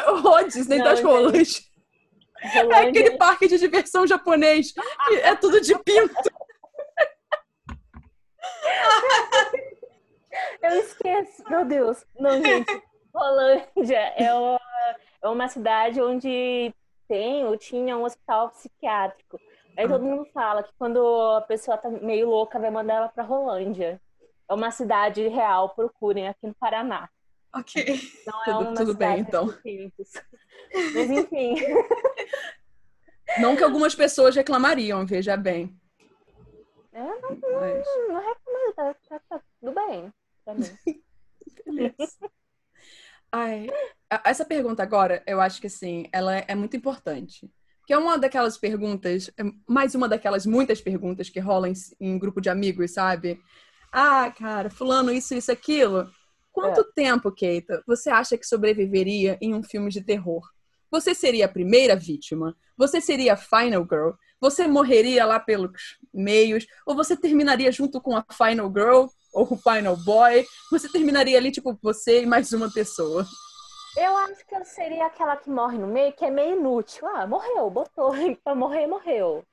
o, o Disney não, das rolas. Rolândia... É aquele parque de diversão japonês. é tudo de pinto. Eu esqueço. Meu Deus. Não, gente. Rolândia é uma, é uma cidade onde tem ou tinha um hospital psiquiátrico. Aí todo mundo fala que quando a pessoa tá meio louca, vai mandar ela pra Rolândia. É uma cidade real, procurem aqui no Paraná. Ok. Não é uma tudo bem, então. Mas enfim. Não que algumas pessoas reclamariam, veja bem. É, não, não, Mas... não reclamo, tá, tá, tá, tudo bem pra mim. Beleza. Ai, essa pergunta agora, eu acho que assim, ela é muito importante. Que é uma daquelas perguntas, é mais uma daquelas muitas perguntas que rolam em, em grupo de amigos, sabe? Ah, cara, fulano, isso, isso, aquilo. Quanto é. tempo, Keita, você acha que sobreviveria em um filme de terror? Você seria a primeira vítima? Você seria a final girl? Você morreria lá pelos meios? Ou você terminaria junto com a final girl? Ou o final boy? Você terminaria ali, tipo, você e mais uma pessoa? Eu acho que eu seria aquela que morre no meio, que é meio inútil. Ah, morreu, botou. Pra morrer, morreu.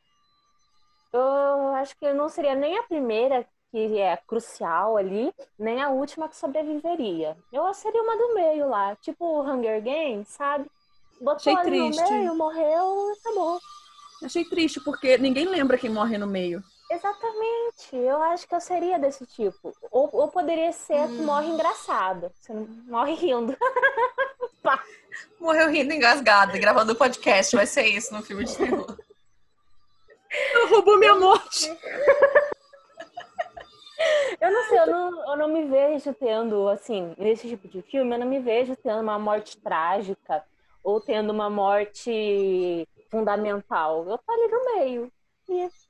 Eu acho que eu não seria nem a primeira que é crucial ali, nem a última que sobreviveria. Eu seria uma do meio lá, tipo Hunger Games, sabe? Botou Achei ali triste. no meio, morreu e acabou. Achei triste, porque ninguém lembra quem morre no meio. Exatamente. Eu acho que eu seria desse tipo. Ou, ou poderia ser hum. que morre engraçado. Você não morre rindo. Morreu rindo engasgada, gravando o podcast. Vai ser isso no filme de terror. Roubou minha morte. Eu não sei, eu não, eu não me vejo tendo, assim, nesse tipo de filme, eu não me vejo tendo uma morte trágica ou tendo uma morte fundamental. Eu tô ali no meio. Isso.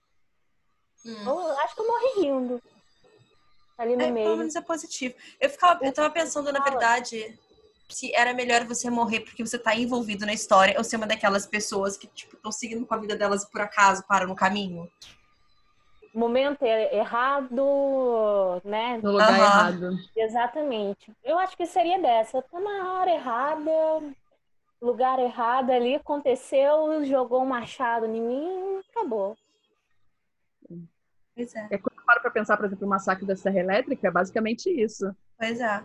Hum. Eu acho que eu morri rindo. Ali no é, meio. Pelo menos é positivo. Eu, ficava, eu tava pensando, na verdade, se era melhor você morrer porque você tá envolvido na história ou ser uma daquelas pessoas que, tipo, estão seguindo com a vida delas e por acaso param no caminho. Momento errado, né? No lugar uhum. errado. Exatamente. Eu acho que seria dessa. Tô na hora errada, lugar errado ali, aconteceu, jogou um machado em mim, acabou. Pois é. é quando eu paro pra pensar, por exemplo, o massacre da Serra Elétrica, é basicamente isso. Pois é.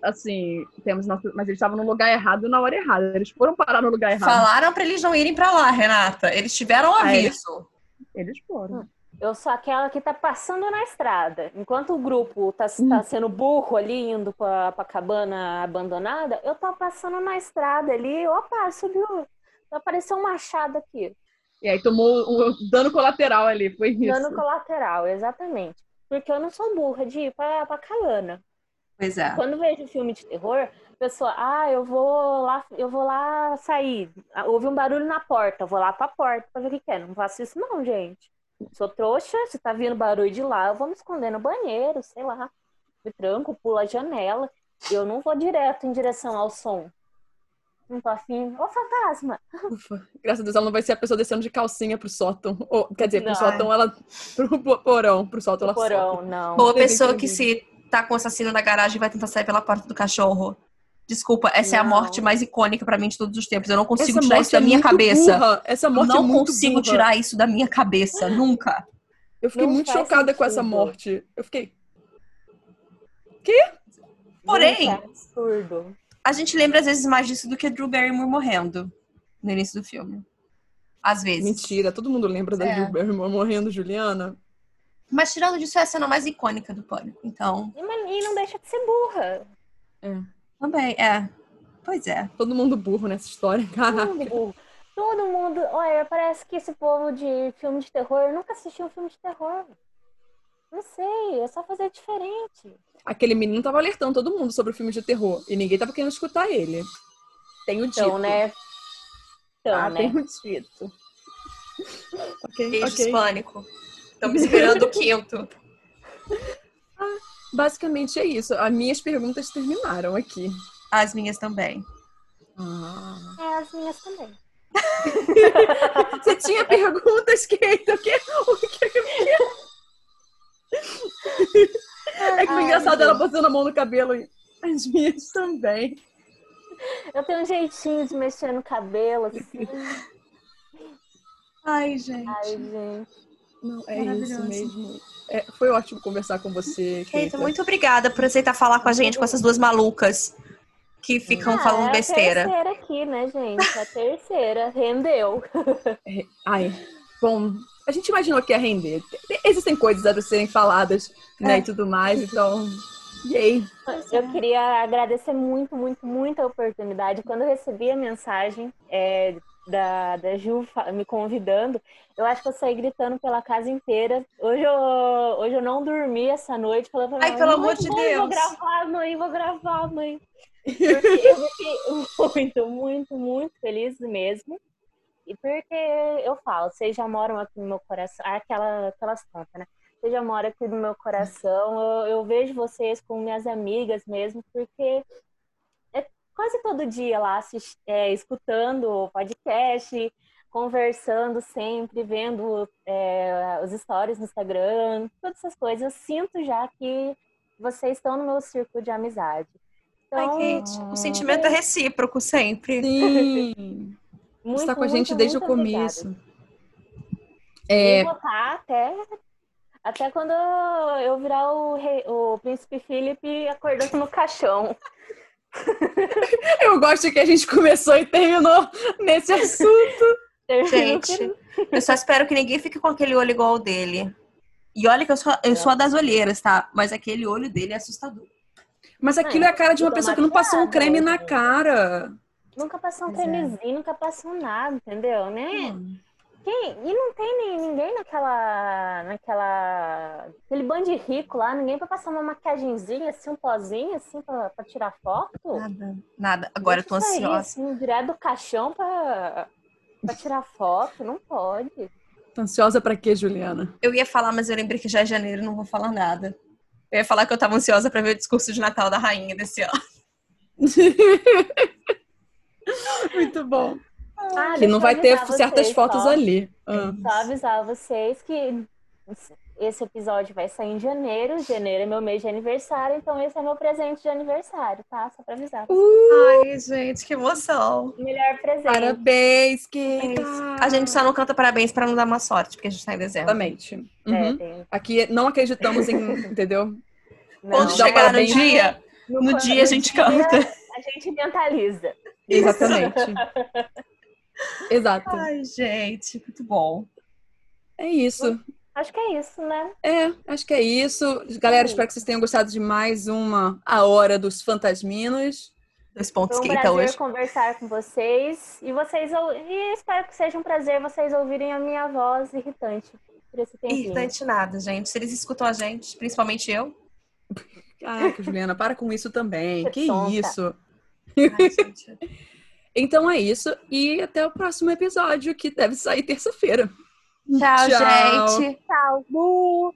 Assim, temos nosso... mas eles estavam no lugar errado na hora errada. Eles foram parar no lugar errado. Falaram para eles não irem para lá, Renata. Eles tiveram um aviso. eles foram. Eu sou aquela que tá passando na estrada. Enquanto o grupo tá, tá sendo burro ali, indo pra, pra cabana abandonada, eu tô passando na estrada ali. Opa, subiu. Apareceu um machado aqui. E aí tomou o dano colateral ali, foi isso. Dano colateral, exatamente. Porque eu não sou burra de ir pra, pra cabana. Pois é. Quando vejo filme de terror, a pessoa, ah, eu vou lá, eu vou lá sair. Houve um barulho na porta, eu vou lá pra porta pra ver o que, que é. Não faço isso, não, gente. Sou trouxa, se tá vindo barulho de lá, eu vou me esconder no banheiro, sei lá. Me tranco, pulo a janela. Eu não vou direto em direção ao som. Não tô afim. Ô, fantasma! Ufa. Graças a Deus, ela não vai ser a pessoa descendo de calcinha pro sótão. Ou, quer dizer, pro não. sótão, ela. Pro porão. Pro sótão, ela porão, não. Ou a pessoa que se tá com o assassino na garagem vai tentar sair pela porta do cachorro. Desculpa, essa é a Não. morte mais icônica pra mim de todos os tempos. Eu não consigo Essa tirar isso da é minha cabeça. burra. Essa Eu morte é não muito consigo burra. tirar isso da minha cabeça, nunca. Eu fiquei Não muito chocada com essa sentido. morte. Eu fiquei. Porém- Gente, é absurdo. A gente lembra às vezes mais disso do que Drew Barrymore morrendo no início do filme. Às vezes. Mentira, todo mundo lembra da É. Drew Barrymore morrendo, Juliana. Mas tirando disso, é a cena mais icônica do Pânico. Então, E, não deixa de ser burra. também, é. Pois é. Todo mundo burro nessa história, cara. Todo burro. Todo mundo. Olha, parece que esse povo de filme de terror nunca assistiu um filme de terror. Não sei, é só fazer diferente. Aquele menino tava alertando todo mundo sobre o filme de terror e ninguém tava querendo escutar ele. Tenho dito. Então, né? Então, ah, né? tenho dito. ok, Beijos, ok. Pânico. Estamos esperando o quinto. Basicamente é isso. As minhas perguntas terminaram aqui. As minhas também. Ah. É, as minhas também. Você tinha perguntas, Kate? O que? O que? O que? É que foi Ai, engraçado ela botando a mão no cabelo e as minhas também. Eu tenho um jeitinho de mexer no cabelo, assim. Ai, gente. Ai, gente. Não, é isso mesmo. É, foi ótimo conversar com você. Keita, muito obrigada por aceitar falar com a gente, com essas duas malucas que ficam Ah, falando é besteira. a terceira aqui, né, gente? A terceira. Rendeu. Ai, bom, a gente imaginou que ia render. Existem coisas a serem faladas, né, É. e tudo mais, então... Yay! Eu queria agradecer muito, muito, muito a oportunidade. Quando eu recebi a mensagem é, da, da Ju me convidando, eu acho que eu saí gritando pela casa inteira. Hoje eu, hoje eu não dormi essa noite, falando pra minha Ai, pelo "Mãe, amor de mãe, Vou Deus." gravar, mãe, vou gravar, mãe. Porque eu fiquei muito, muito, muito feliz mesmo. E porque eu falo, vocês já moram aqui no meu coração, aquela, aquelas tantas, né? Vocês já moram aqui no meu coração. Eu, eu vejo vocês como minhas amigas mesmo, porque é quase todo dia lá assist, é, escutando o podcast, conversando sempre, vendo é, os stories no Instagram, todas essas coisas. Eu sinto já que vocês estão no meu círculo de amizade. Ai, Então, Kate, o sentimento é recíproco sempre. Sim! muito, Está com a muito, gente desde o muito obrigada. começo. E É, vou tá até, até quando eu virar o, rei, o príncipe Felipe acordando no caixão. eu gosto que a gente começou e terminou nesse assunto. Gente, eu só espero que ninguém fique com aquele olho igual o dele. E olha que eu sou, eu sou a das olheiras, tá? Mas aquele olho dele é assustador. Mas aquilo é a cara de uma pessoa que não passou um creme na cara. Nunca passou um Pois é. cremezinho, nunca passou nada, entendeu? Né? Quem- e não tem nem- ninguém naquela. naquela. aquele bando de rico lá, ninguém pra passar uma maquiagemzinha, assim, um pozinho, assim, pra, pra tirar foto. Nada, nada. Agora eu tô aí, ansiosa. assim, direto do caixão pra, pra tirar foto, não pode. Tá ansiosa pra quê, Juliana? Eu ia falar, mas eu lembrei que já é janeiro e não vou falar nada. Eu ia falar que eu tava ansiosa pra ver o discurso de Natal da rainha desse ano. Muito bom. Ah, Que não vai ter certas fotos só. ali. Ah. Só avisar vocês que esse episódio vai sair em janeiro. Janeiro é meu mês de aniversário, então esse é meu presente de aniversário, tá? Só pra avisar. Ai, gente, que emoção. Melhor presente. Parabéns, Kate. A gente só não canta parabéns pra não dar má sorte, porque a gente tá em dezembro. Exatamente. É, Uhum. tem- Aqui não acreditamos em, entendeu? não. Quando chegar no dia, no dia a gente canta. A gente mentaliza. Exatamente. Exato. Ai, gente, muito bom. É isso. Acho que é isso, né? É, acho que é isso. Galera, espero que vocês tenham gostado de mais uma A Hora dos Fantasminos. Dois pontos Foi um que prazer hoje. conversar com vocês. E vocês e espero que seja um prazer vocês ouvirem a minha voz irritante por esse tempinho. Irritante nada, gente. Se eles escutam a gente, principalmente eu. Caraca, Juliana, para com isso também. Que tonta. isso? Ai. Então é isso. E até o próximo episódio, que deve sair terça-feira. Tchau, Tchau. gente. Tchau. Bu.